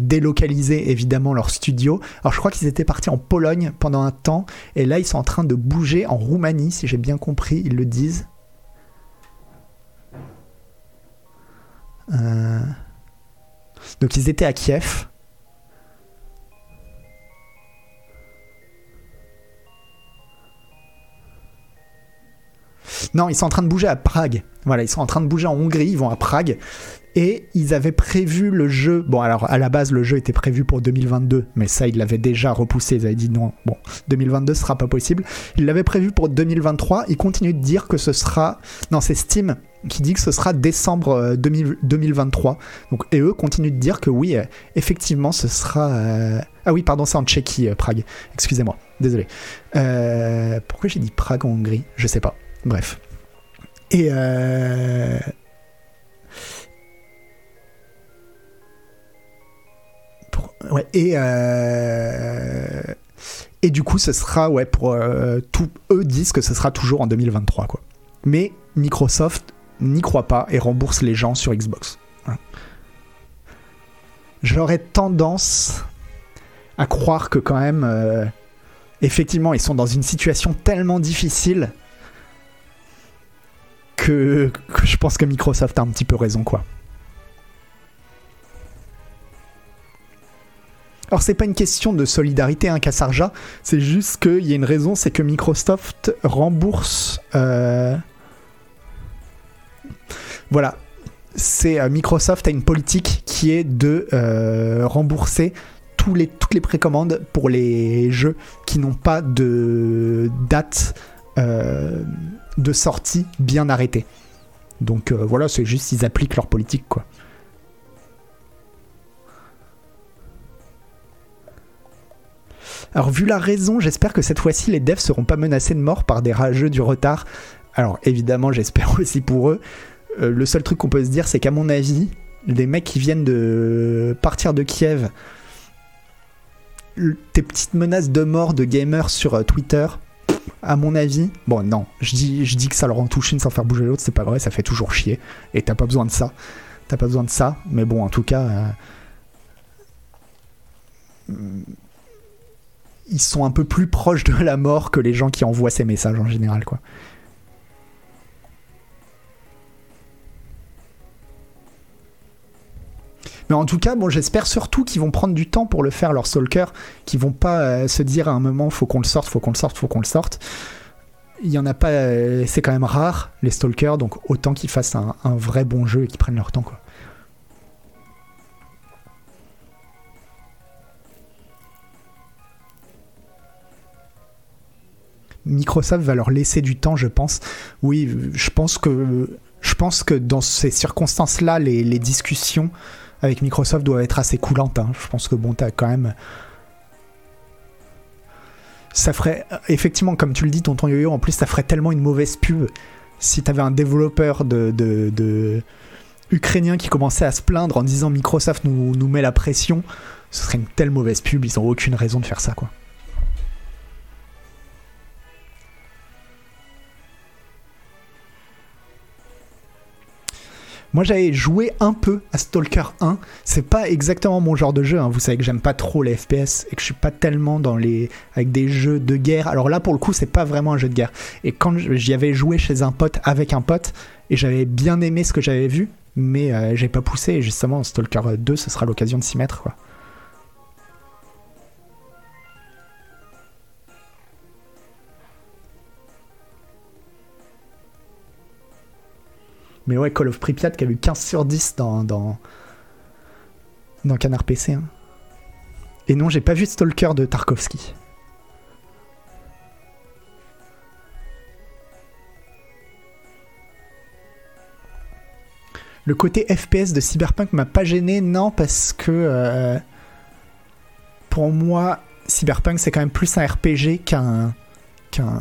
délocalisé évidemment leur studio. Alors je crois qu'ils étaient partis en Pologne pendant un temps, et là ils sont en train de bouger en Roumanie, si j'ai bien compris, ils le disent. Euh, Donc ils étaient à Kiev. Non, ils sont en train de bouger à Prague. Voilà, ils sont en train de bouger en Hongrie, ils vont à Prague. Et ils avaient prévu le jeu. Bon, alors à la base, le jeu était prévu pour 2022, mais ça, ils l'avaient déjà repoussé. Ils avaient dit non, bon, 2022 ce sera pas possible. Ils l'avaient prévu pour 2023. Ils continuent de dire que ce sera. Non, c'est Steam qui dit que ce sera décembre euh, 2000 2023. Donc, et eux continuent de dire que oui, euh, effectivement, ce sera. euh, Ah oui, pardon, c'est en Tchéquie, euh, Prague. Excusez-moi, désolé. Euh, Pourquoi j'ai dit Prague en Hongrie? Je sais pas. Bref. Et euh... ouais, et euh... et du coup, ce sera ouais pour euh, tout. Eux disent que ce sera toujours en 2023 quoi. Mais Microsoft n'y croit pas et rembourse les gens sur Xbox. Voilà. J'aurais tendance à croire que quand même, euh, effectivement, ils sont dans une situation tellement difficile que, je pense que Microsoft a un petit peu raison, quoi. Alors c'est pas une question de solidarité, hein, Kassarja, c'est juste qu'il y a une raison, c'est que Microsoft rembourse... euh, Voilà, c'est euh, Microsoft a une politique qui est de euh, rembourser tous les, toutes les précommandes pour les jeux qui n'ont pas de date de sortie bien arrêtée. Donc euh, voilà, c'est juste ils appliquent leur politique quoi. Alors vu la raison, j'espère que cette fois-ci les devs seront pas menacés de mort par des rageux du retard. Alors évidemment, j'espère aussi pour eux. Euh, le seul truc qu'on peut se dire, c'est qu'à mon avis, les mecs qui viennent de partir de Kiev, tes petites menaces de mort de gamers sur euh, Twitter, à mon avis, bon non, je dis, que ça leur en touche une sans faire bouger l'autre, c'est pas vrai, ça fait toujours chier. Et t'as pas besoin de ça. T'as pas besoin de ça, mais bon, en tout cas. euh, ils sont un peu plus proches de la mort que les gens qui envoient ces messages en général, quoi. Mais en tout cas, bon, j'espère surtout qu'ils vont prendre du temps pour le faire, leur Stalker, qu'ils vont pas euh, se dire à un moment, faut qu'on le sorte, faut qu'on le sorte, faut qu'on le sorte. Il y en a pas, euh, c'est quand même rare les Stalkers, donc autant qu'ils fassent un, vrai bon jeu et qu'ils prennent leur temps, quoi. Microsoft va leur laisser du temps, je pense. Oui, je pense que, je pense que dans ces circonstances-là, les discussions avec Microsoft doivent être assez coulantes. hein. Je pense que bon, t'as quand même. Ça ferait. Effectivement, comme tu le dis, tonton Yo-Yo, en plus, ça ferait tellement une mauvaise pub si t'avais un développeur de, de, ukrainien qui commençait à se plaindre en disant Microsoft nous, nous met la pression. Ce serait une telle mauvaise pub, ils ont aucune raison de faire ça, quoi. Moi j'avais joué un peu à Stalker 1. C'est pas exactement mon genre de jeu. hein. Vous savez que j'aime pas trop les FPS et que je suis pas tellement dans les avec des jeux de guerre. Alors là pour le coup c'est pas vraiment un jeu de guerre. Et quand j'y avais joué chez un pote avec un pote et j'avais bien aimé ce que j'avais vu, mais euh, j'ai pas poussé. Et justement Stalker 2 ce sera l'occasion de s'y mettre quoi. Mais ouais, Call of Pripyat qui a eu 15 sur 10 dans, dans, dans Canard PC. hein. Et non, j'ai pas vu Stalker de Tarkovsky. Le côté FPS de Cyberpunk m'a pas gêné, non, parce que euh, pour moi, Cyberpunk c'est quand même plus un RPG qu'un qu'un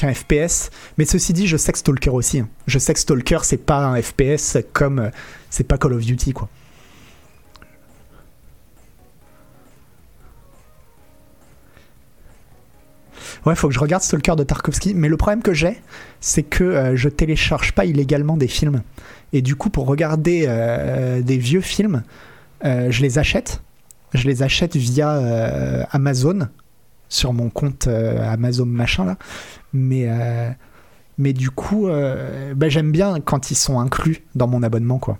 qu'un FPS. Mais ceci dit, je sais que Stalker aussi. hein. Je sais que Stalker, c'est pas un FPS comme euh, c'est pas Call of Duty, quoi. Ouais, faut que je regarde Stalker de Tarkovsky. Mais le problème que j'ai, c'est que euh, je télécharge pas illégalement des films. Et du coup, pour regarder euh, des vieux films, euh, je les achète. Je les achète via Amazon sur mon compte euh, Amazon machin là. Mais, euh, mais du coup, euh, bah, j'aime bien quand ils sont inclus dans mon abonnement, quoi.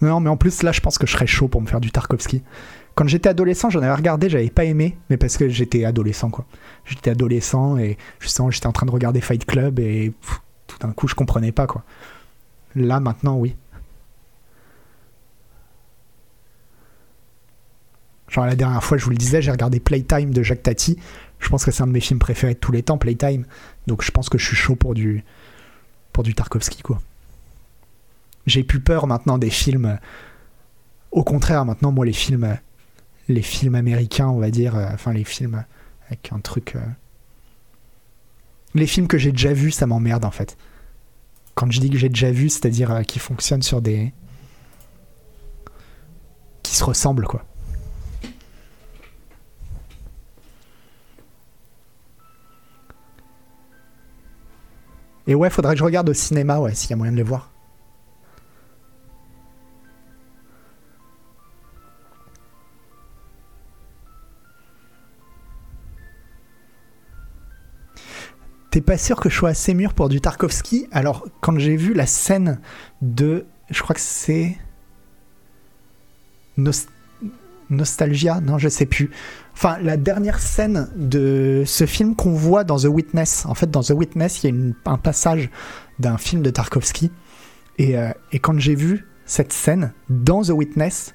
Non, mais en plus, là, je pense que je serais chaud pour me faire du Tarkovsky. Quand j'étais adolescent, j'en avais regardé, j'avais pas aimé, mais parce que j'étais adolescent, quoi. J'étais adolescent et justement, j'étais en train de regarder Fight Club et tout d'un coup, je comprenais pas, quoi. Là, maintenant, oui. Genre, la dernière fois, je vous le disais, j'ai regardé Playtime de Jacques Tati. Je pense que c'est un de mes films préférés de tous les temps, Playtime. Donc, je pense que je suis chaud pour du, pour du Tarkovsky, quoi. J'ai plus peur maintenant des films. Au contraire, maintenant, moi, les films, les films américains, on va dire, euh, enfin, les films avec un truc. euh, Les films que j'ai déjà vus, ça m'emmerde, en fait. Quand je dis que j'ai déjà vu, c'est-à-dire euh, qui fonctionnent sur des. qui se ressemblent, quoi. Et ouais, faudrait que je regarde au cinéma, ouais, s'il y a moyen de les voir. T'es pas sûr que je sois assez mûr pour du Tarkovsky? Alors, quand j'ai vu la scène de. Je crois que c'est. Nost- Nostalgia? Non, je sais plus. Enfin, la dernière scène de ce film qu'on voit dans The Witness. En fait, dans The Witness, il y a un passage d'un film de Tarkovsky. Euh, et quand j'ai vu cette scène dans The Witness,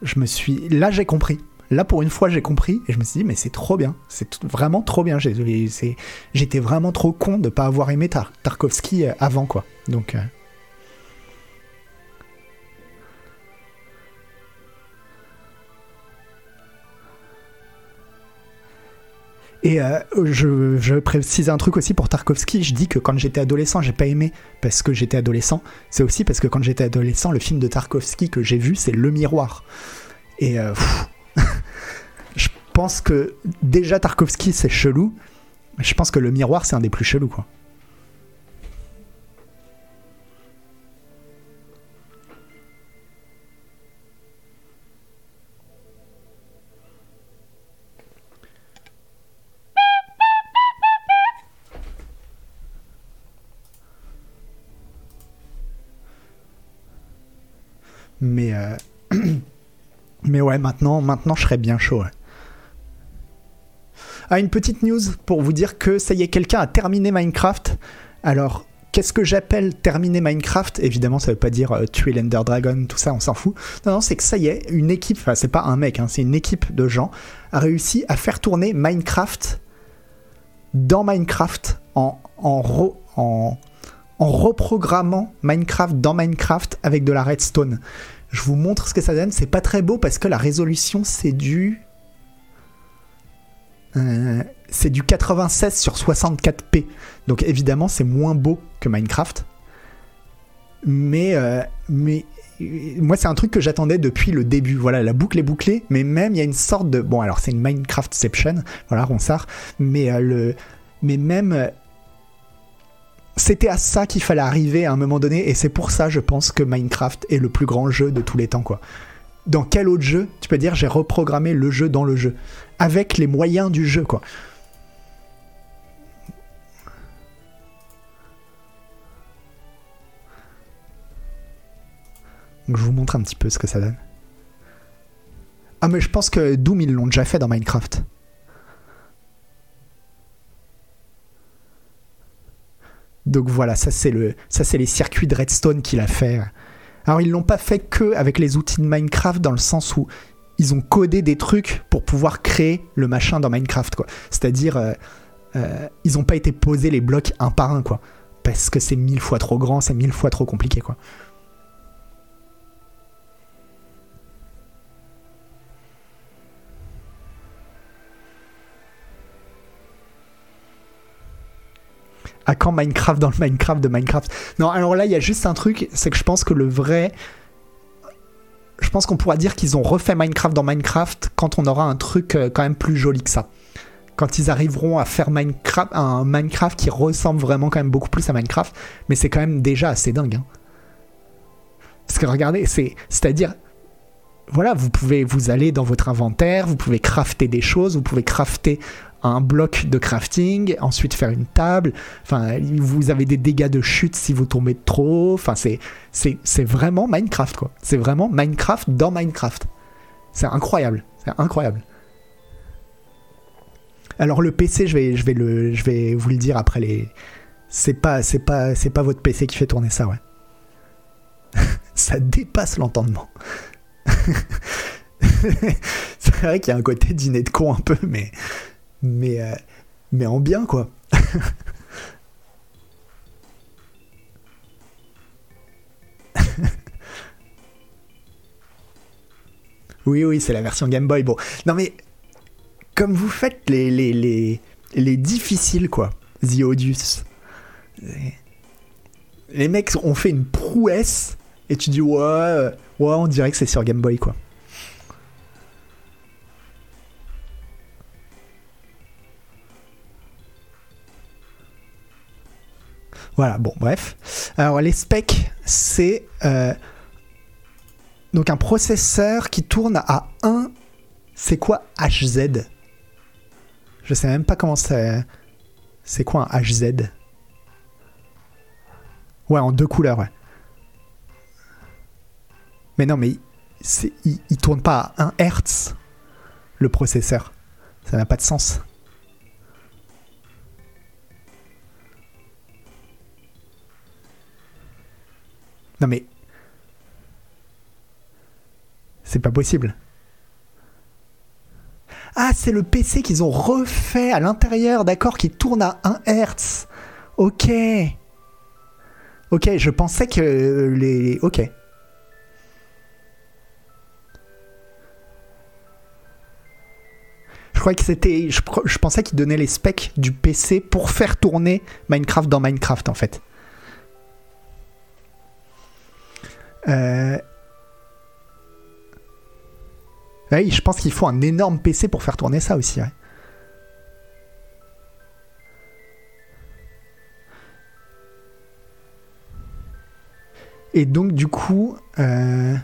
je me suis. Là, j'ai compris. Là, pour une fois, j'ai compris et je me suis dit, mais c'est trop bien. C'est vraiment trop bien. J'étais vraiment trop con de pas avoir aimé Tar- Tarkovsky euh, avant, quoi. Donc. euh, Et euh, je, précise un truc aussi pour Tarkovsky. Je dis que quand j'étais adolescent, j'ai pas aimé parce que j'étais adolescent. C'est aussi parce que quand j'étais adolescent, le film de Tarkovsky que j'ai vu, c'est Le Miroir. Et pense que déjà Tarkovsky c'est chelou. Je pense que le miroir c'est un des plus chelous quoi. Mais, euh, mais ouais, maintenant, maintenant, je serais bien chaud. Ah, une petite news pour vous dire que ça y est, quelqu'un a terminé Minecraft. Alors, qu'est-ce que j'appelle terminer Minecraft? Évidemment, ça veut pas dire euh, tuer l'Ender Dragon, tout ça, on s'en fout. Non, non, c'est que ça y est, une équipe, enfin, c'est pas un mec, hein, c'est une équipe de gens, a réussi à faire tourner Minecraft dans Minecraft en, en, en, en reprogrammant Minecraft dans Minecraft avec de la redstone. Je vous montre ce que ça donne. C'est pas très beau parce que la résolution c'est du euh, c'est du 96 sur 64p. Donc évidemment c'est moins beau que Minecraft. Mais euh, mais moi c'est un truc que j'attendais depuis le début. Voilà, la boucle est bouclée, mais même il y a une sorte de bon alors c'est une Minecraftception, voilà Ronsard, mais euh, le mais même c'était à ça qu'il fallait arriver à un moment donné, et c'est pour ça, je pense, que Minecraft est le plus grand jeu de tous les temps, quoi. Dans quel autre jeu tu peux dire j'ai reprogrammé le jeu dans le jeu? Avec les moyens du jeu, quoi. Je vous montre un petit peu ce que ça donne. Ah mais je pense que Doom ils l'ont déjà fait dans Minecraft. Donc voilà, ça c'est les circuits de Redstone qu'il a fait. Alors ils l'ont pas fait que avec les outils de Minecraft dans le sens où ils ont codé des trucs pour pouvoir créer le machin dans Minecraft quoi. C'est-à-dire euh, euh, ils ont pas été posés les blocs un par un quoi, parce que c'est mille fois trop grand, c'est mille fois trop compliqué quoi. À quand Minecraft dans le Minecraft de Minecraft Non, alors là, il y a juste un truc, c'est que je pense que le vrai. Je pense qu'on pourra dire qu'ils ont refait Minecraft dans Minecraft quand on aura un truc euh, quand même plus joli que ça. Quand ils arriveront à faire Minecraft, un Minecraft qui ressemble vraiment quand même beaucoup plus à Minecraft, mais c'est quand même déjà assez dingue. Hein. Parce que regardez, c'est, c'est-à-dire, voilà, vous pouvez vous aller dans votre inventaire, vous pouvez crafter des choses, vous pouvez crafter un bloc de crafting, ensuite faire une table. Enfin, vous avez des dégâts de chute si vous tombez trop. Enfin, c'est, vraiment Minecraft, quoi. C'est vraiment Minecraft dans Minecraft. C'est incroyable. C'est incroyable. Alors le PC, je vais, vous le dire après les. C'est pas, pas, c'est pas votre PC qui fait tourner ça, ouais. ça dépasse l'entendement. c'est vrai qu'il y a un côté dîner de con un peu, mais mais, euh, mais en bien, quoi. oui, oui, c'est la version Game Boy. Bon, non mais comme vous faites les, les, les, les difficiles, quoi, The Odious. Les mecs ont fait une prouesse et tu dis ouais, ouais, on dirait que c'est sur Game Boy, quoi. Voilà, bon, bref. Alors, les specs, c'est euh, donc un processeur qui tourne à 1. C'est quoi HZ Je sais même pas comment c'est. C'est quoi un HZ Ouais, en deux couleurs, ouais. Mais non, mais il, tourne pas à 1 Hz, le processeur. Ça n'a pas de sens. Non mais... C'est pas possible. Ah, c'est le PC qu'ils ont refait à l'intérieur, d'accord, qui tourne à 1 Hz. Ok. Ok, je pensais que les... Ok. Je croyais que c'était... Je, je pensais qu'ils donnaient les specs du PC pour faire tourner Minecraft dans Minecraft, en fait. Euh, je pense qu'il faut un énorme PC pour faire tourner ça aussi. Et donc du coup, euh,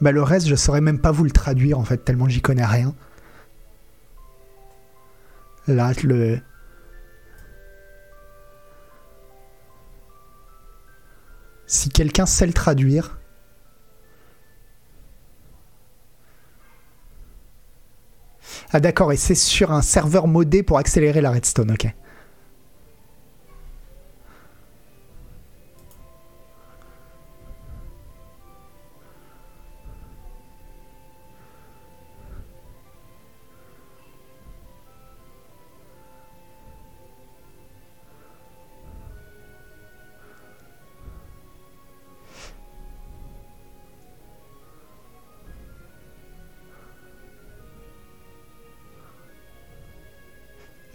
bah le reste, je saurais même pas vous le traduire en fait, tellement j'y connais rien. Là, le, si quelqu'un sait le traduire. Ah d'accord, et c'est sur un serveur modé pour accélérer la redstone, ok.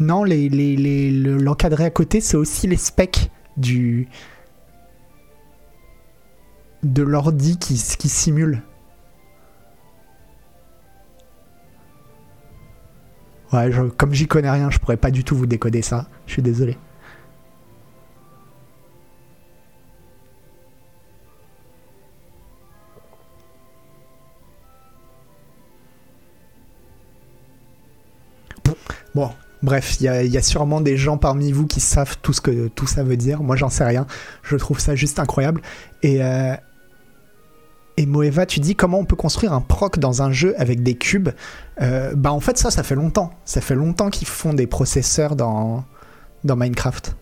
Non, les, les, les- le- l'encadré à côté, c'est aussi les specs du de l'ordi qui, qui simule. Ouais, comme j'y connais rien, je pourrais pas du tout vous décoder ça. Je suis désolé. Bon, bref, il y, a- sûrement des gens parmi vous qui savent tout ce que tout ça veut dire. Moi, j'en sais rien. Je trouve ça juste incroyable. Et, euh, Moeva, tu dis comment on peut construire un proc dans un jeu avec des cubes Euh, Bah, en fait, ça, ça fait longtemps. Ça fait longtemps qu'ils font des processeurs dans, dans Minecraft.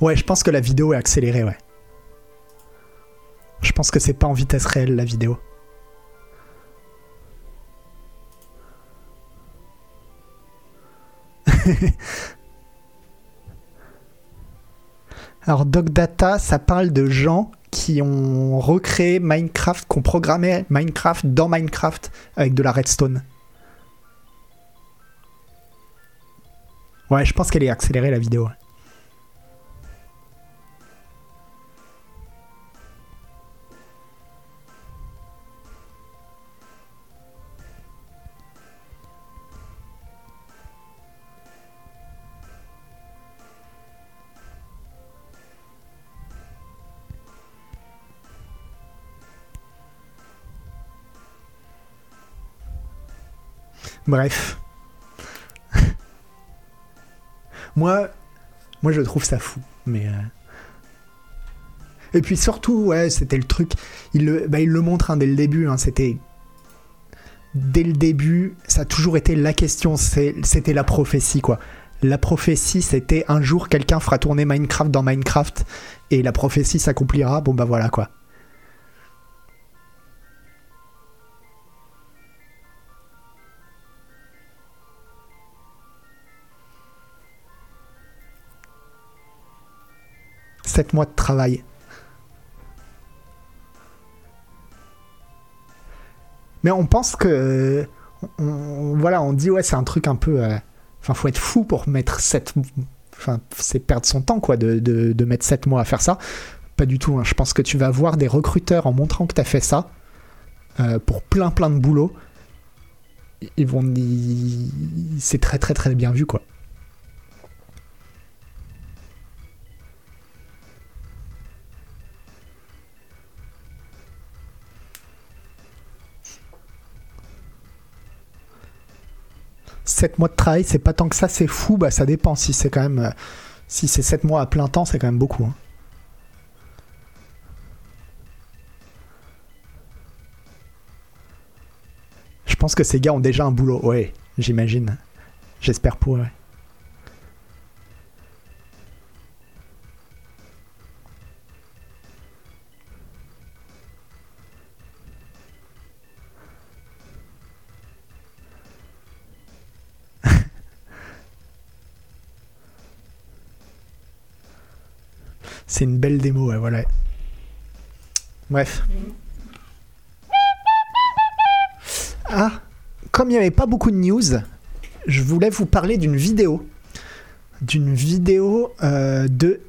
Ouais, je pense que la vidéo est accélérée, ouais. Je pense que c'est pas en vitesse réelle la vidéo. Alors Dog Data, ça parle de gens qui ont recréé Minecraft, qui ont programmé Minecraft dans Minecraft avec de la redstone. Ouais, je pense qu'elle est accélérée la vidéo. Bref. moi, moi, je trouve ça fou. Mais. euh, Et puis surtout, ouais, c'était le truc. Il le, bah, montre hein, dès le début. hein, c'était. Dès le début, ça a toujours été la question. C'était la prophétie, quoi. La prophétie, c'était un jour quelqu'un fera tourner Minecraft dans Minecraft et la prophétie s'accomplira. Bon, bah voilà, quoi. Sept mois de travail. Mais on pense que. on- voilà, on dit, ouais, c'est un truc un peu. euh, Enfin, faut être fou pour mettre 7. Enfin, c'est perdre son temps, quoi, de, de, de mettre 7 mois à faire ça. Pas du tout. hein. Je pense que tu vas voir des recruteurs en montrant que tu as fait ça euh, pour plein, plein de boulot. Ils vont. C'est très, très, très bien vu, quoi. Sept mois de travail, c'est pas tant que ça, c'est fou, bah ça dépend. Si c'est quand même. euh, Si c'est 7 mois à plein temps, c'est quand même beaucoup. hein. Je pense que ces gars ont déjà un boulot, ouais, j'imagine. J'espère pour eux. C'est une belle démo, ouais, voilà. Bref. Ah, comme il n'y avait pas beaucoup de news, je voulais vous parler d'une vidéo. D'une vidéo euh, de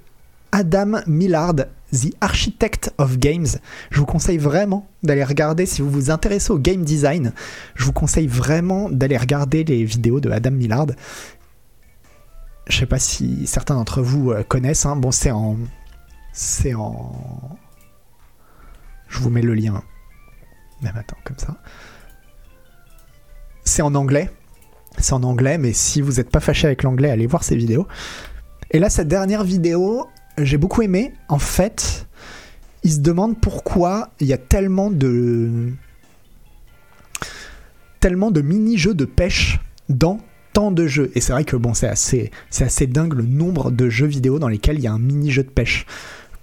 Adam Millard, The Architect of Games. Je vous conseille vraiment d'aller regarder, si vous vous intéressez au game design, je vous conseille vraiment d'aller regarder les vidéos de Adam Millard. Je sais pas si certains d'entre vous euh, connaissent. hein. Bon, c'est en. C'est en. Je vous mets le lien. Même attends, comme ça. C'est en anglais. C'est en anglais, mais si vous n'êtes pas fâché avec l'anglais, allez voir ces vidéos. Et là, cette dernière vidéo, j'ai beaucoup aimé. En fait, il se demande pourquoi il y a tellement de. tellement de mini-jeux de pêche dans tant de jeux. Et c'est vrai que bon, c'est assez, c'est assez dingue le nombre de jeux vidéo dans lesquels il y a un mini-jeu de pêche.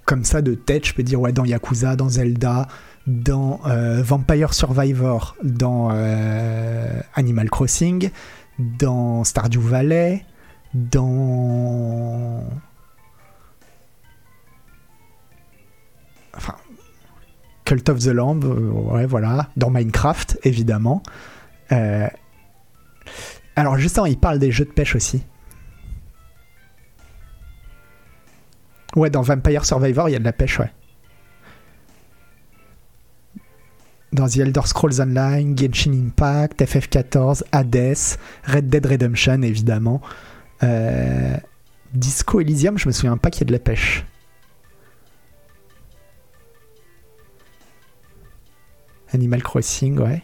Comme ça, de tête, je peux dire, ouais, dans Yakuza, dans Zelda, dans euh, Vampire Survivor, dans euh, Animal Crossing, dans Stardew Valley, dans. Cult of the Lamb, euh, ouais, voilà. Dans Minecraft, évidemment. Alors, justement, il parle des jeux de pêche aussi. Ouais, dans Vampire Survivor, il y a de la pêche, ouais. Dans The Elder Scrolls Online, Genshin Impact, FF14, Hades, Red Dead Redemption, évidemment. Euh, Disco Elysium, je me souviens pas qu'il y ait de la pêche. Animal Crossing, ouais.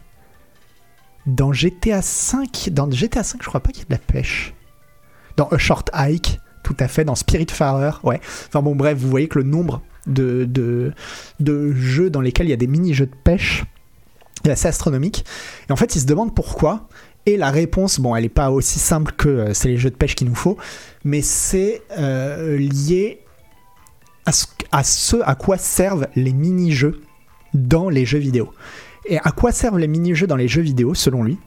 Dans GTA 5, dans GTA 5, je crois pas qu'il y ait de la pêche. Dans A Short Hike, tout à fait. Dans Spiritfarer, ouais. Enfin bon, bref, vous voyez que le nombre de, de, jeux dans lesquels il y a des mini-jeux de pêche est assez astronomique. Et en fait, ils se demandent pourquoi. Et la réponse, bon, elle n'est pas aussi simple que euh, c'est les jeux de pêche qu'il nous faut, mais c'est euh, lié à ce à quoi servent les mini-jeux dans les jeux vidéo. Et à quoi servent les mini-jeux dans les jeux vidéo, selon lui?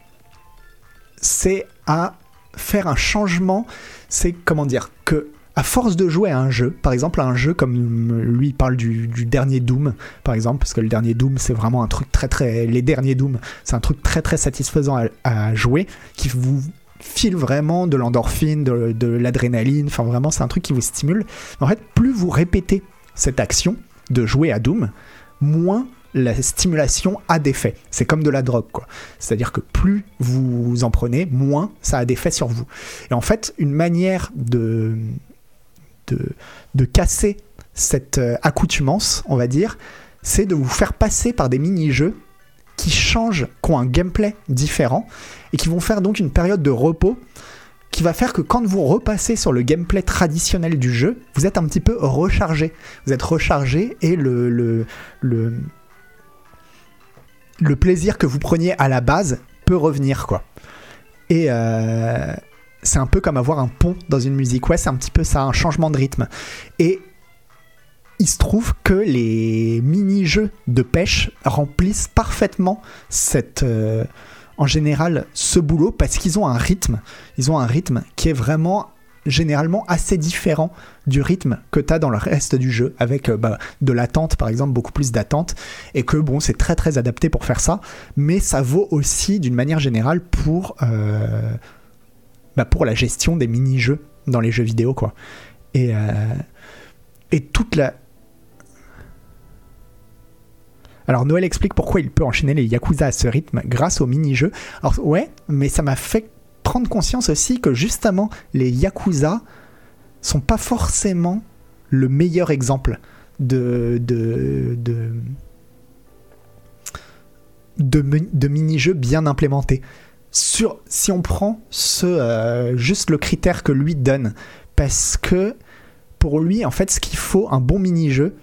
C'est à faire un changement. C'est comment dire que à force de jouer à un jeu, par exemple à un jeu comme lui parle du, dernier Doom, par exemple, parce que le dernier Doom c'est vraiment un truc très très, les derniers Doom c'est un truc très très satisfaisant à, à jouer, qui vous file vraiment de l'endorphine, de, de l'adrénaline, enfin vraiment c'est un truc qui vous stimule. En fait, plus vous répétez cette action de jouer à Doom, moins la stimulation a d'effet. C'est comme de la drogue, quoi. C'est-à-dire que plus vous en prenez, moins ça a d'effet sur vous. Et en fait, une manière de, de, de casser cette euh, accoutumance, on va dire, c'est de vous faire passer par des mini-jeux qui changent, qui ont un gameplay différent, et qui vont faire donc une période de repos qui va faire que quand vous repassez sur le gameplay traditionnel du jeu, vous êtes un petit peu rechargé. Vous êtes rechargé et le, le plaisir que vous preniez à la base peut revenir, quoi. Et euh, c'est un peu comme avoir un pont dans une musique. Ouais, c'est un petit peu ça, un changement de rythme. Et il se trouve que les mini-jeux de pêche remplissent parfaitement cette, euh, en général, ce boulot parce qu'ils ont un rythme. Ils ont un rythme qui est vraiment généralement assez différent du rythme que tu as dans le reste du jeu, avec euh, bah, de l'attente par exemple, beaucoup plus d'attente, et que bon, c'est très très adapté pour faire ça, mais ça vaut aussi d'une manière générale pour, euh, bah, pour la gestion des mini-jeux dans les jeux vidéo, quoi. Et, euh, et toute la. Alors Noël explique pourquoi il peut enchaîner les Yakuza à ce rythme grâce aux mini-jeux. Alors ouais, mais ça m'a fait prendre conscience aussi que justement les Yakuza sont pas forcément le meilleur exemple de de de, de, mini-jeux bien implémentés. Sur, si on prend ce, euh, juste le critère que lui donne, parce que pour lui, en fait, ce qu'il faut, un bon mini-jeu,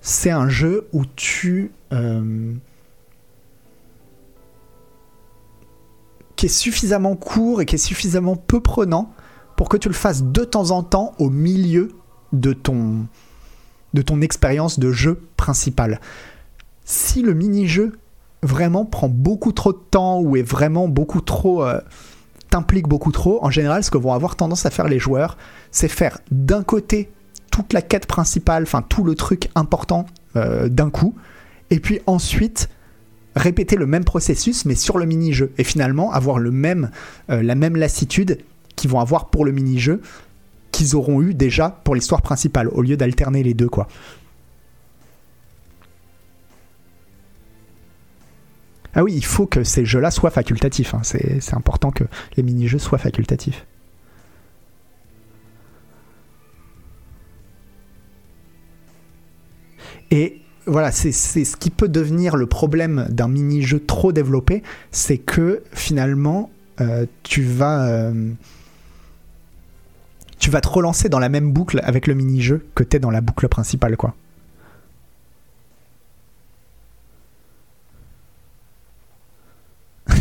c'est un jeu où tu... Euh, qui est suffisamment court et qui est suffisamment peu prenant pour que tu le fasses de temps en temps au milieu de ton, de ton expérience de jeu principale. Si le mini-jeu vraiment prend beaucoup trop de temps ou est vraiment beaucoup trop... Euh, t'implique beaucoup trop, en général, ce que vont avoir tendance à faire les joueurs, c'est faire d'un côté toute la quête principale, enfin tout le truc important euh, d'un coup, et puis ensuite répéter le même processus mais sur le mini-jeu et finalement avoir le même, euh, la même lassitude qu'ils vont avoir pour le mini-jeu qu'ils auront eu déjà pour l'histoire principale au lieu d'alterner les deux quoi. Ah oui, il faut que ces jeux-là soient facultatifs. hein. C'est important que les mini-jeux soient facultatifs. Et voilà, c'est ce qui peut devenir le problème d'un mini-jeu trop développé, c'est que finalement, euh, tu vas... euh, tu vas te relancer dans la même boucle avec le mini-jeu que t'es dans la boucle principale, quoi.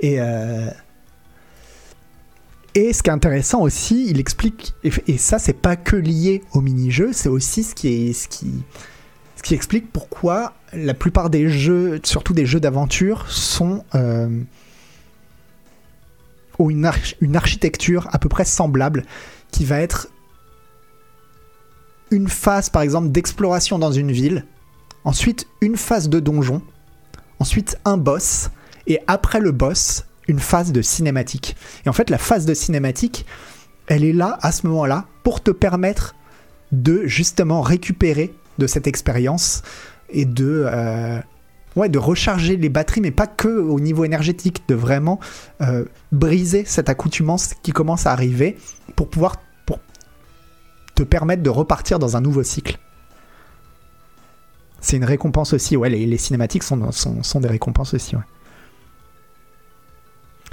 Et, euh, et ce qui est intéressant aussi, il explique, et, ça c'est pas que lié au mini-jeu, c'est aussi ce qui, explique pourquoi la plupart des jeux, surtout des jeux d'aventure, sont euh, ont une architecture à peu près semblable, qui va être une phase par exemple d'exploration dans une ville, ensuite une phase de donjon, ensuite un boss, et après le boss, une phase de cinématique. Et en fait, la phase de cinématique, elle est là, à ce moment-là, pour te permettre de justement récupérer de cette expérience et de, euh, ouais, de recharger les batteries, mais pas que au niveau énergétique, de vraiment euh, briser cette accoutumance qui commence à arriver pour pouvoir pour te permettre de repartir dans un nouveau cycle. C'est une récompense aussi, ouais, les, cinématiques sont, sont, sont des récompenses aussi, ouais.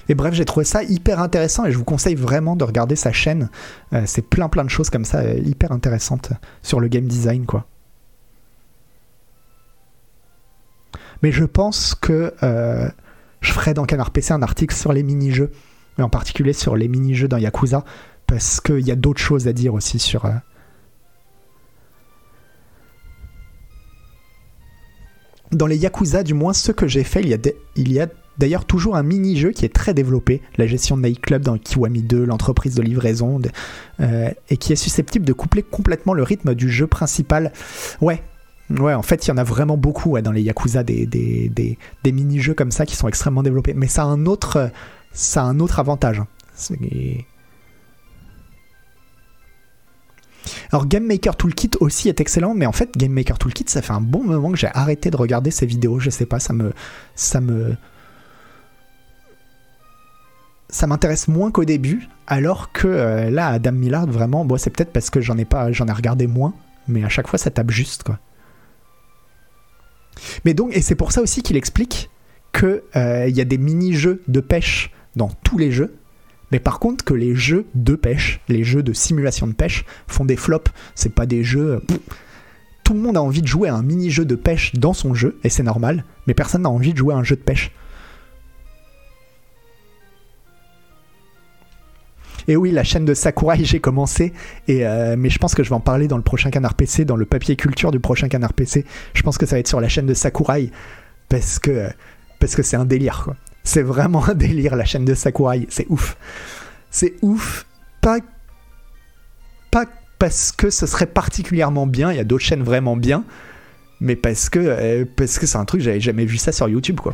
Et bref, j'ai trouvé ça hyper intéressant et je vous conseille vraiment de regarder sa chaîne. Euh, c'est plein plein de choses comme ça, euh, hyper intéressantes sur le game design, quoi. Mais je pense que euh, je ferai dans Canard PC un article sur les mini-jeux, et en particulier sur les mini-jeux dans Yakuza, parce qu'il y a d'autres choses à dire aussi sur. Dans les Yakuza, du moins ceux que j'ai fait, il y a, des- il y a d'ailleurs toujours un mini-jeu qui est très développé, la gestion de nightclub dans Kiwami 2, l'entreprise de livraison, euh, et qui est susceptible de coupler complètement le rythme du jeu principal. Ouais, ouais, en fait, il y en a vraiment beaucoup dans les Yakuza, des, mini-jeux comme ça qui sont extrêmement développés. Mais ça a un autre, ça a un autre avantage. C'est- Alors Game Maker Toolkit aussi est excellent, mais en fait Game Maker Toolkit, ça fait un bon moment que j'ai arrêté de regarder ces vidéos. Je sais pas, ça me, ça me, ça m'intéresse moins qu'au début, alors que euh, là, Adam Millard, vraiment, bon, c'est peut-être parce que j'en ai pas, j'en ai regardé moins, mais à chaque fois ça tape juste. Mais donc, et c'est pour ça aussi qu'il explique que euh, y a des mini-jeux de pêche dans tous les jeux, mais par contre que les jeux de pêche, les jeux de simulation de pêche, font des flops. C'est pas des jeux. euh, tout le monde a envie de jouer à un mini-jeu de pêche dans son jeu, et c'est normal, mais personne n'a envie de jouer à un jeu de pêche. Et oui, la chaîne de Sakurai, j'ai commencé, euh, mais je pense que je vais en parler dans le prochain Canard PC, dans le papier culture du prochain Canard PC. Je pense que ça va être sur la chaîne de Sakurai, parce que parce que c'est un délire, quoi. C'est vraiment un délire, la chaîne de Sakurai. C'est ouf. C'est ouf. Pas, pas parce que ce serait particulièrement bien, il y a d'autres chaînes vraiment bien, mais parce que euh, parce que c'est un truc, j'avais jamais vu ça sur YouTube, quoi.